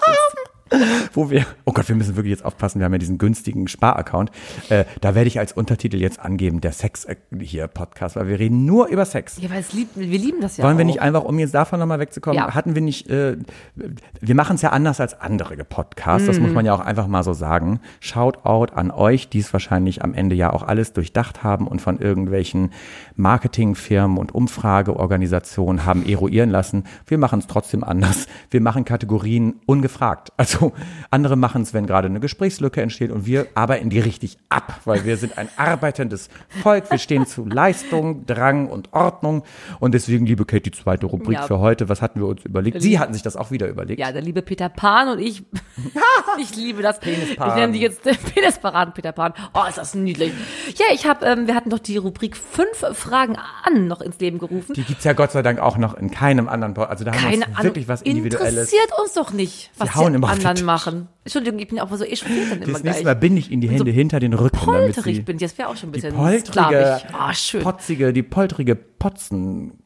Wo wir, oh Gott, wir müssen wirklich jetzt aufpassen, wir haben ja diesen günstigen Sparaccount. Äh, da werde ich als Untertitel jetzt angeben, der Sex äh, hier Podcast, weil wir reden nur über Sex. Ja, weil es liebt, wir lieben das ja Wollen wir auch. nicht einfach, um jetzt davon nochmal wegzukommen, Ja. hatten wir nicht, äh, wir machen es ja anders als andere Podcasts, das muss Mhm. man ja auch einfach mal so sagen. Shoutout an euch, die es wahrscheinlich am Ende ja auch alles durchdacht haben und von irgendwelchen Marketingfirmen und Umfrageorganisationen haben eruieren lassen. Wir machen es trotzdem anders. Wir machen Kategorien ungefragt. Also andere machen es, wenn gerade eine Gesprächslücke entsteht und wir arbeiten die richtig ab, weil wir sind ein arbeitendes Volk. Wir stehen zu Leistung, Drang und Ordnung. Und deswegen, liebe Kate, die zweite Rubrik Ja. für heute. Was hatten wir uns überlegt? Sie hatten sich das auch wieder überlegt. Ja, der liebe Peter Pan und ich, ich liebe das. Penispan. Ich nenne die jetzt den Penisparaden Peter Pan. Oh, ist das niedlich. Ja, ich habe, ähm, wir hatten doch die Rubrik fünf Fragen an noch ins Leben gerufen. Die gibt's ja Gott sei Dank auch noch in keinem anderen Podcast. Also da haben Keine wir Ahnung. wirklich was Individuelles. Interessiert uns doch nicht, was die, hauen immer auf den Tisch. machen. Entschuldigung, ich bin auch mal so echauffiert dann immer Das nächste. Mal binde ich Ihnen die Hände so hinter den Rücken, damit Polterig sie bin ich, das wäre auch schon ein bisschen poltrige, sklavisch. Ah, schön. potzige, die poltrige Potzen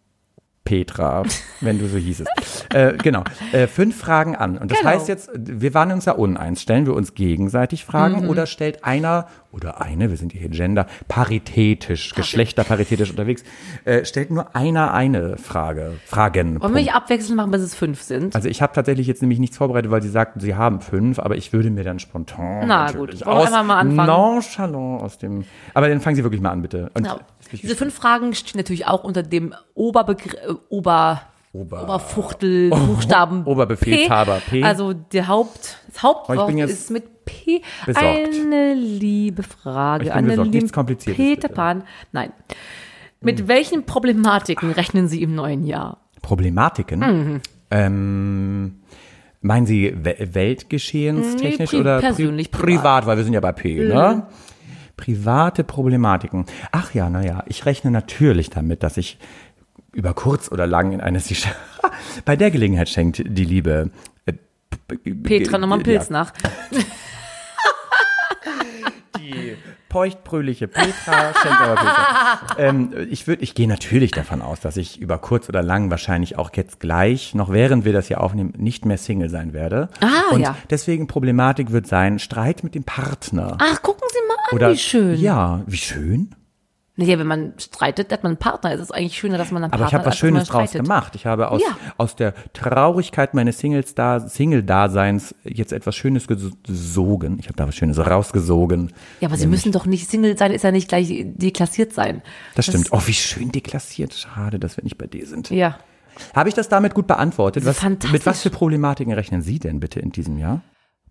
Petra, wenn du so hießest. äh, genau. Äh, fünf Fragen an. Und das Genau. heißt jetzt, wir waren uns ja uneins. Stellen wir uns gegenseitig Fragen Mhm. oder stellt einer oder eine, wir sind hier Gender, paritätisch, geschlechterparitätisch unterwegs, äh, stellt nur einer eine Frage. Fragen. Wollen wir nicht abwechselnd machen, bis es fünf sind? Also ich habe tatsächlich jetzt nämlich nichts vorbereitet, weil sie sagten, sie haben fünf, aber ich würde mir dann spontan Na gut, wir aus einfach mal anfangen? nonchalant aus dem. Aber dann fangen Sie wirklich mal an, bitte. Und Genau. Diese fünf Fragen stehen natürlich auch unter dem Oberbegriff, äh, Ober, Ober- Oberfuchtel, Buchstaben Oberbefehlshaber, P. Also der Haupt, das Hauptwort Oh, ist mit P. besorgt. Eine liebe Frage. Eine besorgt. liebe Nichts Kompliziertes, Peter. Pan. Nein. Mit welchen Problematiken rechnen Sie im neuen Jahr? Problematiken. Mhm. Ähm, meinen Sie we weltgeschehenstechnisch Nee, pri- oder pri persönlich, privat. privat. weil wir sind ja bei P, ne? Private Problematiken. Ach ja, naja, ich rechne natürlich damit, dass ich über kurz oder lang in eine Sicher bei der Gelegenheit schenkt die Liebe äh, Petra, nochmal einen ja, Pilz nach. Die feuchtbrüliche Petra Pilze. ähm, ich würde, ich gehe natürlich davon aus, dass ich über kurz oder lang wahrscheinlich auch jetzt gleich, noch während wir das hier aufnehmen, nicht mehr Single sein werde. Ah, Und ja. deswegen Problematik wird sein, Streit mit dem Partner. Ach, gucken Sie mal an, oder wie schön. Ja, wie schön. Naja, wenn man streitet, hat man einen Partner. Es ist eigentlich schöner, dass man einen Aber Partner ich habe was hat, Schönes draus streitet. gemacht. Ich habe aus, Ja. aus der Traurigkeit meines Singles da, Single-Daseins jetzt etwas Schönes gesogen. Ich habe da was Schönes rausgesogen. Ja, aber Sie müssen doch nicht Single sein, ist ja nicht gleich deklassiert sein. Das stimmt. Oh, wie schön deklassiert. Schade, dass wir nicht bei dir sind. Ja. Habe ich das damit gut beantwortet? Was, Fantastisch. mit was für Problematiken rechnen Sie denn bitte in diesem Jahr?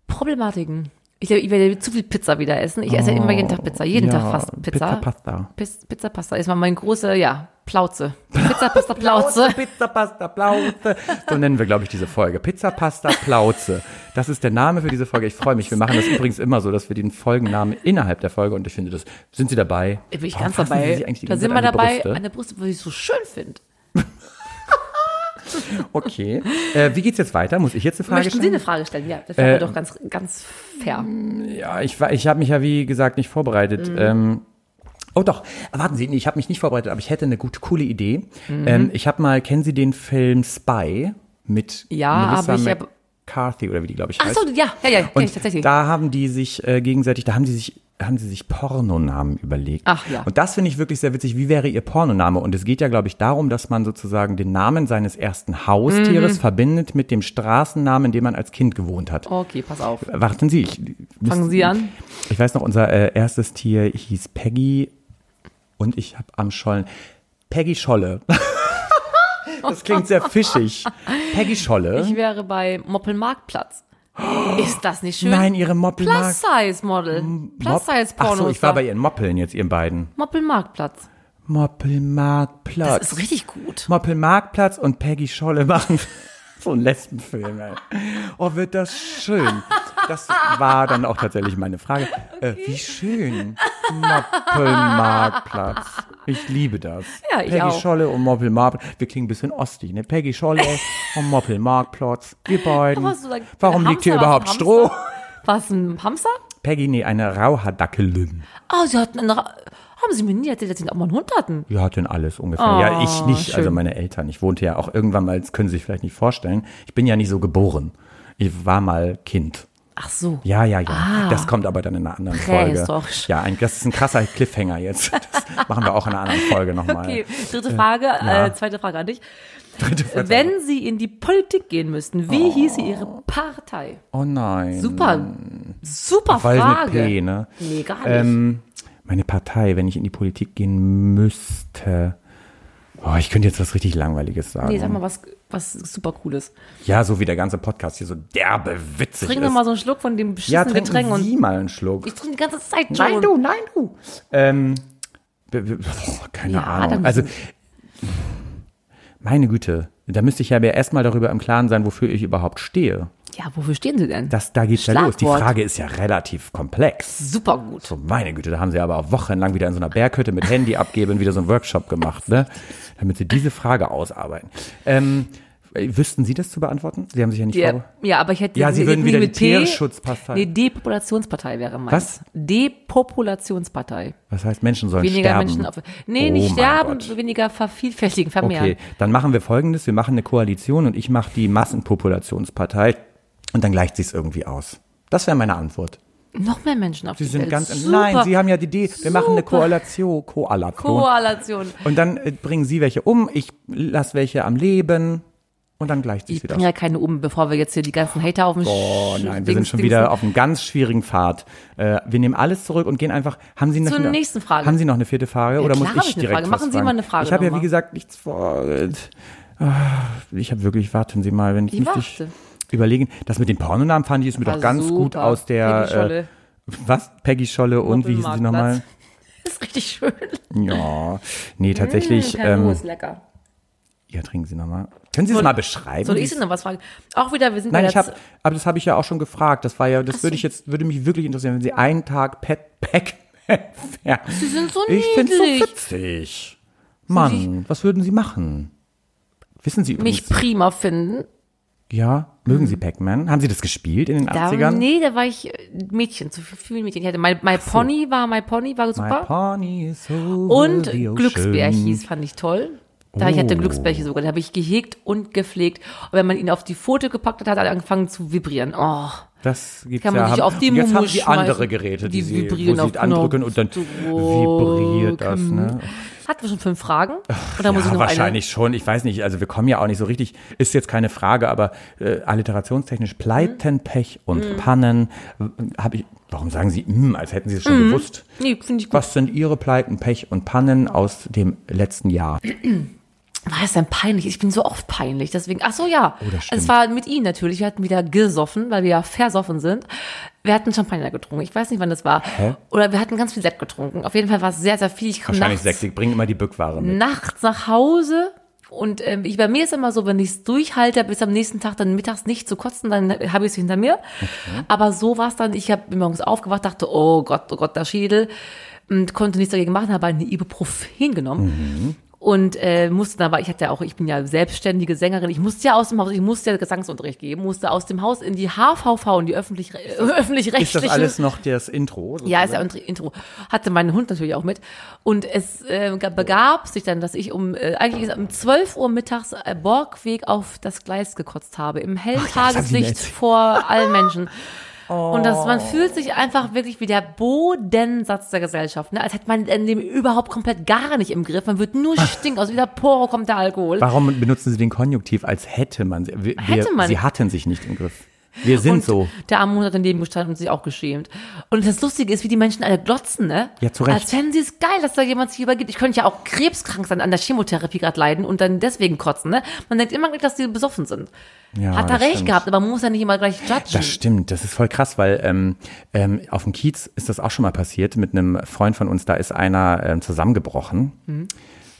Problematiken. Ich, ich werde zu viel Pizza wieder essen. Ich esse ja immer jeden Tag Pizza. Jeden Oh, Ja, Tag fast Pizza. Pizza Pasta. Pis- Pizza Pasta ist mal mein großer, ja, Plauze. Pizza Pasta Plauze. Pizza, Pasta, Plauze. So nennen wir, glaube ich, diese Folge. Pizza, Pasta, Plauze. Das ist der Name für diese Folge. Ich freue mich. Wir machen das übrigens immer so, dass wir den Folgennamen innerhalb der Folge und ich finde das, sind Sie dabei? Da bin ich Warum ganz dabei. Da sind wir an dabei. Brüste? Eine Brust, was ich so schön finde. Okay. Äh, wie geht's jetzt weiter? Muss ich jetzt eine Frage Möchten Sie stellen? eine Frage stellen? Ja, das wäre Äh, doch ganz, ganz fair. Ja, ich, ich habe mich ja, wie gesagt, nicht vorbereitet. Mhm. Ähm, oh doch, warten Sie, ich habe mich nicht vorbereitet, aber ich hätte eine gute, coole Idee. Mhm. Ähm, ich habe mal, kennen Sie den Film Spy mit Ja, Melissa aber ich McCarthy oder wie die, glaube ich, Ach heißt? so, ja, ja, ja, kenn Und ich tatsächlich. da haben die sich äh, gegenseitig, da haben sie sich haben sie sich Pornonamen überlegt. Ach ja. Und das finde ich wirklich sehr witzig. Wie wäre ihr Pornoname? Und es geht ja, glaube ich, darum, dass man sozusagen den Namen seines ersten Haustieres Mhm. verbindet mit dem Straßennamen, in dem man als Kind gewohnt hat. Okay, pass auf. Warten Sie, ich, Fangen Sie an. Ich weiß noch, unser äh, erstes Tier hieß Peggy und ich habe am Schollen. Peggy Scholle. das klingt sehr fischig. Peggy Scholle. Ich wäre bei Moppelmarktplatz. Ist das nicht schön? Nein, ihre Moppelmarkt. Plus-Size-Model. Plus-Size-Porno. Ach so, ich war bei ihren Moppeln jetzt, ihren beiden. Moppelmarktplatz. Moppelmarktplatz. Das ist richtig gut. Moppelmarktplatz und Peggy Scholle machen so einen Lesbenfilm. Ey. Oh, wird das schön. Das war dann auch tatsächlich meine Frage. Äh, wie schön. Moppelmarktplatz. Ich liebe das. Ja, ich Peggy auch. Scholle und Moppelmarktplatz. Wir klingen ein bisschen ostig, ne? Peggy Scholle und Moppelmarktplatz. Wir beiden. So, Warum ein liegt hier Hamster, überhaupt Stroh? Was, ein Hamster? Peggy, nee, eine Rauhardackelin. Ah, sie hatten eine, haben sie mir nie erzählt, dass sie auch mal einen Hund hatten. Wir hatten alles ungefähr. ja, ich nicht, schön. also meine Eltern. Ich wohnte ja auch irgendwann mal, das können Sie sich vielleicht nicht vorstellen. Ich bin ja nicht so geboren. Ich war mal Kind. Ach so. Ja, ja, ja. Das kommt aber dann in einer anderen Folge. Ja, ein, das ist ein krasser Cliffhanger jetzt. Das machen wir auch in einer anderen Folge nochmal. Okay, dritte Frage, äh, zweite Frage an dich. Dritte Frage. Wenn Sie in die Politik gehen müssten, wie hieße Ihre Partei? Oh nein. Super, super Weil Frage. mit P, ne? Nee, gar nicht. Ähm, meine Partei, wenn ich in die Politik gehen müsste. Oh, ich könnte jetzt was richtig Langweiliges sagen. nee, sag mal was, was super Cooles. ja, so wie der ganze Podcast hier so derbe witzig Trink ist. doch mal so einen Schluck von dem ja, beschissenen trinken Getränk und Sie mal einen Schluck. ich trinke die ganze Zeit schon. Nein, du, nein, du. Ähm, boah, keine Ja, Ahnung. Also, meine Güte, da müsste ich ja erstmal darüber im Klaren sein, wofür ich überhaupt stehe. Ja, wofür stehen Sie denn? Das, da geht's ja los. Die. Frage ist ja relativ komplex. Super gut. So, meine Güte, da haben sie aber auch wochenlang wieder in so einer Berghütte mit Handy abgeben, wieder so einen Workshop gemacht, ne? Damit sie diese Frage ausarbeiten. Ähm, Äh, Wüssten Sie das zu beantworten? Sie haben sich ja nicht Ja, vor. ja, aber ich hätte Ja, Sie würden wieder die mit P- Tierschutzpartei. Nee, Depopulationspartei wäre meins. Was? Depopulationspartei. Was heißt, Menschen sollen Weniger sterben? Menschen auf. Nee, Oh nicht mein sterben, Gott. weniger vervielfältigen, vermehren. Okay, dann machen wir folgendes. Wir machen eine Koalition und ich mache die Massenpopulationspartei und dann gleicht sich's irgendwie aus. Das wäre meine Antwort. Noch mehr Menschen auf Sie die sind Welt. ganz, Super. nein, Sie haben ja die Idee, wir machen eine Super. Koalition, Koalition. Koalition. Und dann äh, bringen Sie welche um, ich lasse welche am Leben und dann gleicht sich's Ich wieder bringe aus. ja keine um, bevor wir jetzt hier die ganzen Hater auf den Oh nein, wir sind schon wieder auf einem ganz schwierigen Pfad. Äh, wir nehmen alles zurück und gehen einfach. Haben Sie eine, Zur nächsten Frage. Haben Sie noch eine vierte Frage oder klar muss ich ich direkt Frage. Machen Sie mal eine Frage Ich habe ja noch wie gesagt nichts vor. ah, Ich habe wirklich. Warten Sie mal, wenn ich Ich ich warte. Überlegen. Das mit den Pornonamen fand ich ist mir War doch ganz super. gut aus der. Peggy Scholle. Äh, was? Peggy Scholle und wie hießen Sie nochmal? Das ist richtig schön. Ja, nee, tatsächlich. Kanu ähm, ist lecker. ja, trinken Sie nochmal. Können Sie es mal beschreiben? Soll ich Sie noch was fragen? Auch wieder, wir sind Nein, ja ich habe, aber das habe ich ja auch schon gefragt. Das war ja, das würde ich jetzt, würde mich wirklich interessieren, wenn Sie einen Tag Pet Pack. ja. Sie sind so Ich finde so niedlich. witzig. Mann, was würden Sie machen? Wissen Sie übrigens, mich prima finden. Ja, mögen Sie Pac-Man? Haben Sie das gespielt in den Da, 80ern? nee, da war ich äh, Mädchen, zu viel Mädchen. Ich hatte My, My Pony war, My Pony war My super. pony is over Und. Glücksbärchis fand ich toll. Da ich hatte Oh. Glücksbärchen sogar, die habe ich gehegt und gepflegt. Und wenn man ihn auf die Foto gepackt hat, hat er angefangen zu vibrieren. Oh, Das gibt's Kann man ja. sich haben, auf die und jetzt Mumu haben Sie andere. Geräte, die, Die Sie, vibrieren wo Sie andrücken und dann vibriert das, ne? hatten wir schon fünf Fragen? Oder muss ich noch wahrscheinlich schon. Ich weiß nicht. Also wir kommen ja auch nicht so richtig. Ist jetzt keine Frage, aber äh, alliterationstechnisch Pleiten, Pech und Mhm. Pannen. Habe ich. Warum sagen Sie, mm, als hätten Sie es schon gewusst? eine? Nee, finde ich gut. Was sind Ihre Pleiten, Pech und Pannen aus dem letzten Jahr? War es denn peinlich? Ich bin so oft peinlich, deswegen, ach so, ja. Oh, es war mit Ihnen natürlich. Wir hatten wieder gesoffen, weil wir ja versoffen sind. Wir hatten Champagner getrunken. Ich weiß nicht, wann das war. Oder wir hatten ganz viel Sekt getrunken. Auf jeden Fall war es sehr, sehr viel. Ich kam Wahrscheinlich nachts, sechs. Sie bringen immer die Bückware mit. nachts nach Hause. Und ähm, ich, bei mir ist immer so, wenn ich es durchhalte, bis am nächsten Tag dann mittags nicht zu kotzen, dann habe ich es hinter mir. Aber so war es dann, ich habe morgens aufgewacht, dachte, oh Gott, oh Gott, der Schädel. Und konnte nichts dagegen machen, habe eine Ibuprofen genommen. Und äh, musste aber ich hatte ja auch, ich bin ja selbstständige Sängerin, ich musste ja aus dem Haus, ich musste ja Gesangsunterricht geben, musste aus dem Haus in die HVV, in die öffentlich, äh, Ist das öffentlich-rechtliche. alles noch das Intro? Ja, ist ja ein Intro. Hatte meinen Hund natürlich auch mit. Und es äh, gab- begab sich dann, dass ich um, äh, eigentlich um 12 Uhr mittags äh, Borgweg auf das Gleis gekotzt habe. Im hellen Tageslicht vor allen Menschen. Und das, man fühlt sich einfach wirklich wie der Bodensatz der Gesellschaft, ne? als hätte man in dem überhaupt komplett gar nicht im Griff. Man wird nur stinken, aus jeder Pore kommt der Alkohol. Warum benutzen Sie den Konjunktiv, als hätte man sie? Wir, Hätte man. Sie hatten sich nicht im Griff. Wir sind und so. Der arme hat daneben gestanden und sich auch geschämt. Und das Lustige ist, wie die Menschen alle glotzen, ne? Ja, zu Recht. Als fänden sie es geil, dass da jemand sich übergibt. Ich könnte ja auch krebskrank sein, an der Chemotherapie gerade leiden und dann deswegen kotzen, ne? Man denkt immer, dass die besoffen sind. Ja, hat er recht stimmt. gehabt, aber man muss ja nicht immer gleich judgen. Das stimmt, das ist voll krass, weil ähm, ähm, auf dem Kiez ist das auch schon mal passiert mit einem Freund von uns, da ist einer ähm, zusammengebrochen.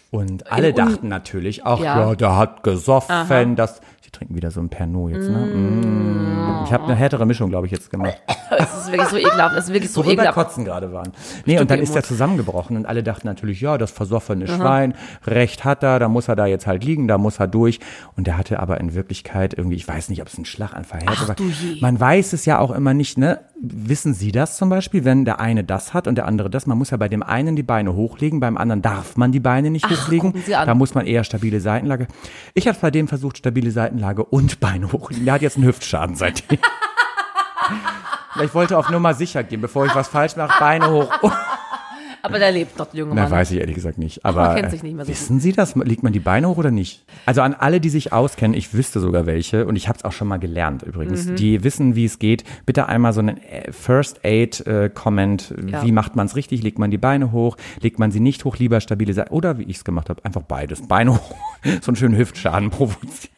Und alle Im Un- dachten natürlich, ach ja, Ja. der hat gesoffen, das. Sie trinken wieder so ein Pernod jetzt, ne? Mm. Ich habe eine härtere Mischung, glaube ich, jetzt gemacht. Es ist wirklich so ekelhaft. Es ist wirklich so Wo wir bei ekelhaft. Kotzen gerade waren. Nee, und dann ist er zusammengebrochen und alle dachten natürlich, ja, das versoffene Schwein, Recht hat er, da muss er da jetzt halt liegen, da muss er durch. Und der hatte aber in Wirklichkeit irgendwie, ich weiß nicht, ob es ein Schlaganfall hätte, Ach aber man weiß es ja auch immer nicht, ne? Wissen Sie das zum Beispiel, wenn der eine das hat und der andere das? Man muss ja bei dem einen die Beine hochlegen, beim anderen darf man die Beine nicht Ach, hochlegen. Da muss man eher stabile Seitenlage. Ich habe bei dem versucht, stabile Seitenlage und Beine hochlegen. Der hat jetzt einen Hüftschaden seitdem. Ich wollte auf Nummer sicher gehen, bevor ich was falsch mache, Beine hoch. Aber der lebt noch, der junge Na, Mann. weiß ich ehrlich gesagt nicht. Aber man kennt sich nicht mehr so wissen Sie das? Legt man die Beine hoch oder nicht? Also an alle, die sich auskennen, ich wüsste sogar welche und ich habe es auch schon mal gelernt übrigens. Mhm. Die wissen, wie es geht. Bitte einmal so einen äh, First Aid äh, Comment. Ja. Wie macht man es richtig? Legt man die Beine hoch? Legt man sie nicht hoch? Lieber stabile Seite oder wie ich es gemacht habe, einfach beides. Beine hoch, so einen schönen Hüftschaden provozieren.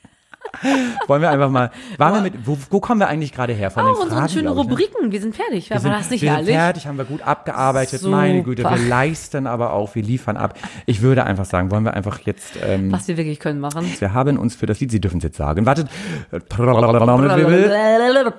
Wollen wir einfach mal. Waren wir mit? Wo, wo kommen wir eigentlich gerade her von Oh, den unsere Fragen? schönen glaub ich, ne? Rubriken. Wir sind fertig. Wir War sind, das nicht wir sind fertig, haben wir gut abgearbeitet. Meine Güte, Super. wir leisten aber auch, wir liefern ab. Ich würde einfach sagen, wollen wir einfach jetzt, ähm, Was wir wirklich können machen. wir haben uns für das Lied, Sie dürfen es jetzt sagen. Wartet.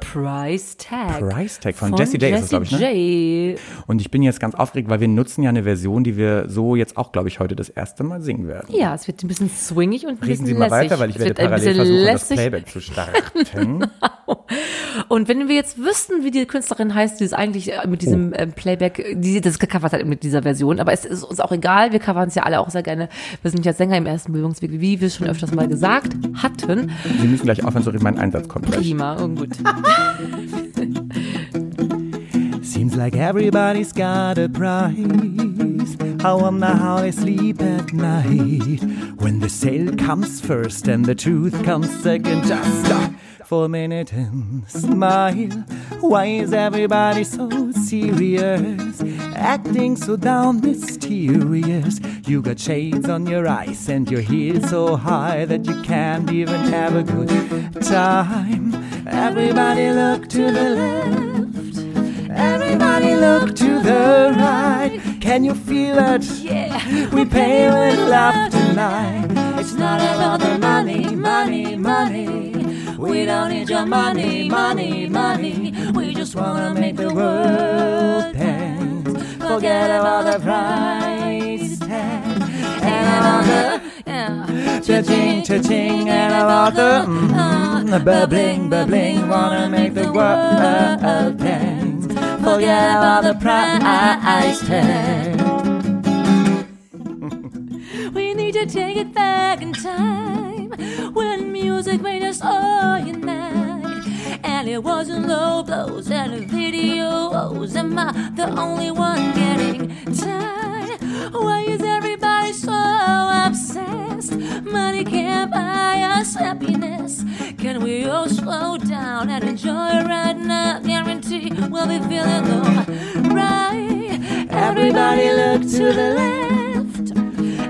Price Tag. Price Tag von Jessie J ist es, glaub ich, ne? J. Und ich bin jetzt ganz aufgeregt, weil wir nutzen ja eine Version, die wir so jetzt auch, glaube ich, heute das erste Mal singen werden. Ja, es wird ein bisschen swingig und ein Reden bisschen Sie mal lässig. weiter, weil ich es werde parallel das lässt sich, Playback zu starten. und wenn wir jetzt wüssten, wie die Künstlerin heißt, die es eigentlich äh, mit diesem ähm, Playback, die das gecovert hat mit dieser Version, aber es ist uns auch egal, wir covern es ja alle auch sehr gerne. Wir sind ja Sänger im ersten Bildungsweg, wie wir es schon öfters mal gesagt hatten. Sie müssen gleich aufhören zu reden, mein Einsatz kommt. Prima, oh, gut. Seems like everybody's got a price. I wonder how they sleep at night. When the sale comes first and the truth comes second, just stop for a minute and smile. Why is everybody so serious? Acting so down mysterious. You got shades on your eyes and your heels so high that you can't even have a good time. Everybody look to the left. Everybody look to the right. Can you feel it? Yeah. We pay with love tonight. It's not about the money, money, money. We don't need your money, money, money. We just wanna make the world dance. Forget about the price tag and about the yeah. Cha-ching, cha-ching, and about the mm, bubbling, bubbling. Wanna make the world dance. Forget all the price tag. We need to take it back in time when music made us all unite. And it wasn't low blows and videos. Am I the only one getting tired? Why is so obsessed? Money can't buy us happiness. Can we all slow down and enjoy right now? Guarantee we'll be feeling alright. Everybody look to the left.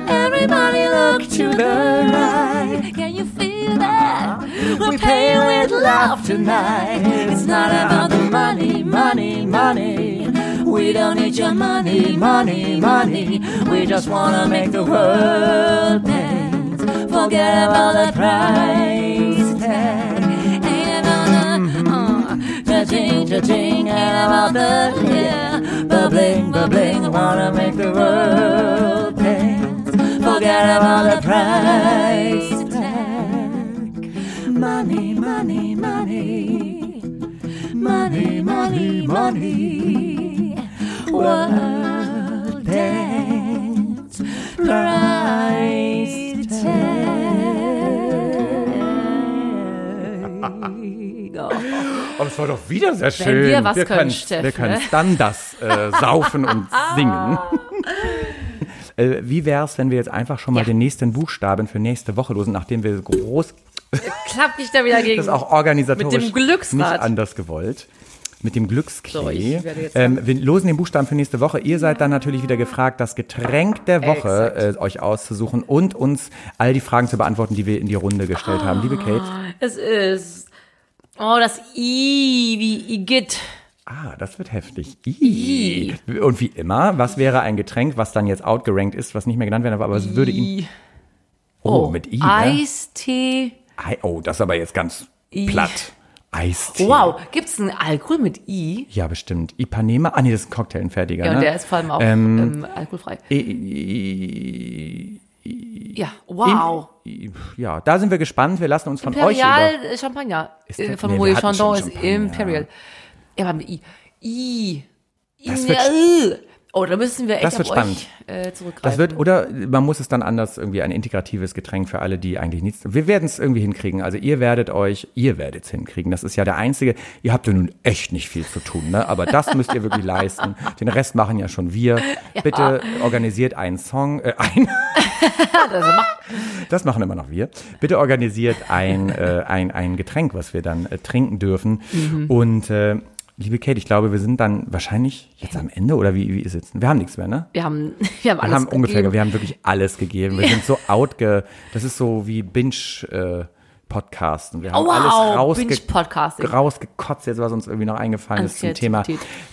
Everybody look to the right. Can you feel that? We're paying with love tonight. It's not about the money, money, money. We don't need your money, money, money. We just wanna make the world dance. Forget about the price tag. Ain't about the uh, cha-ching, cha-ching, ain't about the yeah, bubbling, bubbling. Wanna make the world dance. Forget about the price tag. Money, money, money. Money, money, money. World dance. Oh, das war doch wieder sehr schön. wir was können, können, Steff, wir können ne? dann das äh, saufen und singen. äh, wie wär's, wenn wir jetzt einfach schon mal Ja. den nächsten Buchstaben für nächste Woche losen, nachdem wir groß, Klapp ich da wieder gegen. das ist auch organisatorisch Mit dem Glücksrad. nicht anders gewollt. Mit dem Glücksklee. So, ähm, wir losen den Buchstaben für nächste Woche. Ihr seid dann natürlich wieder gefragt, das Getränk der Woche äh, euch auszusuchen und uns all die Fragen zu beantworten, die wir in die Runde gestellt haben. Liebe Kate. Es ist. Oh, das I wie Igitt. Ah, das wird heftig. I. Und wie immer, was wäre ein Getränk, was dann jetzt outgerankt ist, was nicht mehr genannt werden darf, aber es würde ihn. I. Oh, mit I. Ne? Eistee. Ei- Oh, das ist aber jetzt ganz I. platt. Eistee. Wow, gibt's einen Alkohol mit I? Ja, bestimmt. Ipanema. Ah, nee, das ist ein Cocktail, ein fertiger. Ja, ne? und der ist vor allem auch Ähm, ähm, alkoholfrei. I- I- Ja, wow. I- Ja, da sind wir gespannt. Wir lassen uns von euch Imperial über. äh, Champagner Ist äh, der- von nee, Moët Chandon ist Champagner. Imperial. Ja, aber mit I. I. Das wird- äh. Oh, da müssen wir echt Das wird spannend. euch äh, zurückgreifen. Das wird, oder man muss es dann anders irgendwie ein integratives Getränk für alle, die eigentlich nichts. Wir werden es irgendwie hinkriegen. Also ihr werdet euch, ihr werdet es hinkriegen. Das ist ja der einzige. Ihr habt ja nun echt nicht viel zu tun, ne? Aber das müsst ihr wirklich leisten. Den Rest machen ja schon wir. Bitte organisiert einen Song, äh, ein. Das machen immer noch wir. Bitte organisiert ein, äh, ein, ein Getränk, was wir dann äh, trinken dürfen. Und äh, liebe Kate, ich glaube, wir sind dann wahrscheinlich jetzt am Ende oder wie, wie ist es? Wir haben nichts mehr, ne? wir haben, wir haben Wir alles haben ungefähr, gegeben. wir haben wirklich alles gegeben. Wir sind so outge, das ist so wie Binge äh, Podcasten. Wir haben Oh, alles wow, rausge Binge-Podcasting. rausgekotzt, jetzt was uns irgendwie noch eingefallen An ist zum Thema.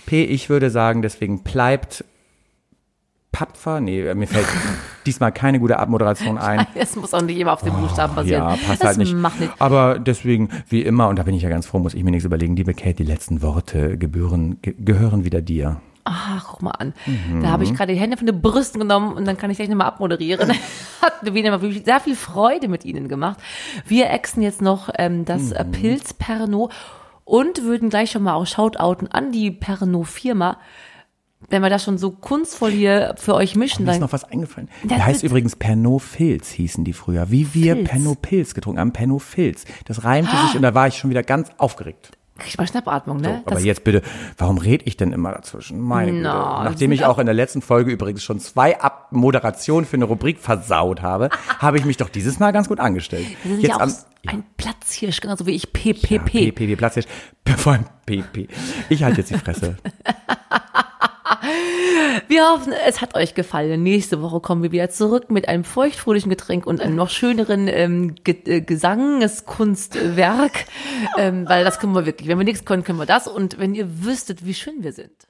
P. Ich würde sagen, deswegen bleibt Papfer. Nee, mir fällt diesmal keine gute Abmoderation ein. Es muss auch nicht immer auf den Buchstaben basieren. Ja, passt das halt nicht. Macht nicht. Aber deswegen, wie immer, und da bin ich ja ganz froh, muss ich mir nichts überlegen. Liebe Kate, die letzten Worte gebühren, ge gehören wieder dir. ach, guck mal an. Da habe ich gerade die Hände von den Brüsten genommen und dann kann ich gleich nochmal abmoderieren. Hat Nuvina mal wirklich sehr viel Freude mit Ihnen gemacht. Wir exen jetzt noch ähm, das äh, Pilz Pernod und würden gleich schon mal auch Shoutouten an die Pernod-Firma. Wenn wir das schon so kunstvoll hier für euch mischen, Mir ist noch was eingefallen. Ja, Der heißt übrigens Pernod Filz, hießen die früher. Wie wir Filz. Pernod Pilz getrunken haben, Pernod Filz. Das reimte sich und da war ich schon wieder ganz aufgeregt. krieg ich mal Schnappatmung, So, ne? aber jetzt bitte, warum rede ich denn immer dazwischen? Meine Güte. Na, Nachdem ich auch in der letzten Folge übrigens schon zwei Abmoderationen für eine Rubrik versaut habe, habe ich mich doch dieses Mal ganz gut angestellt. Wir sind Jetzt ja auch am ein Platzhirsch, genauso wie ich ja, PPP. PP, Platz hier. Vor allem PP. Ich halte jetzt die Fresse. Wir hoffen, es hat euch gefallen. Nächste Woche kommen wir wieder zurück mit einem feuchtfröhlichen Getränk und einem noch schöneren ähm, Ge äh, Gesangeskunstwerk. ähm, weil das können wir wirklich. Wenn wir nichts können, können wir das. Und wenn ihr wüsstet, wie schön wir sind.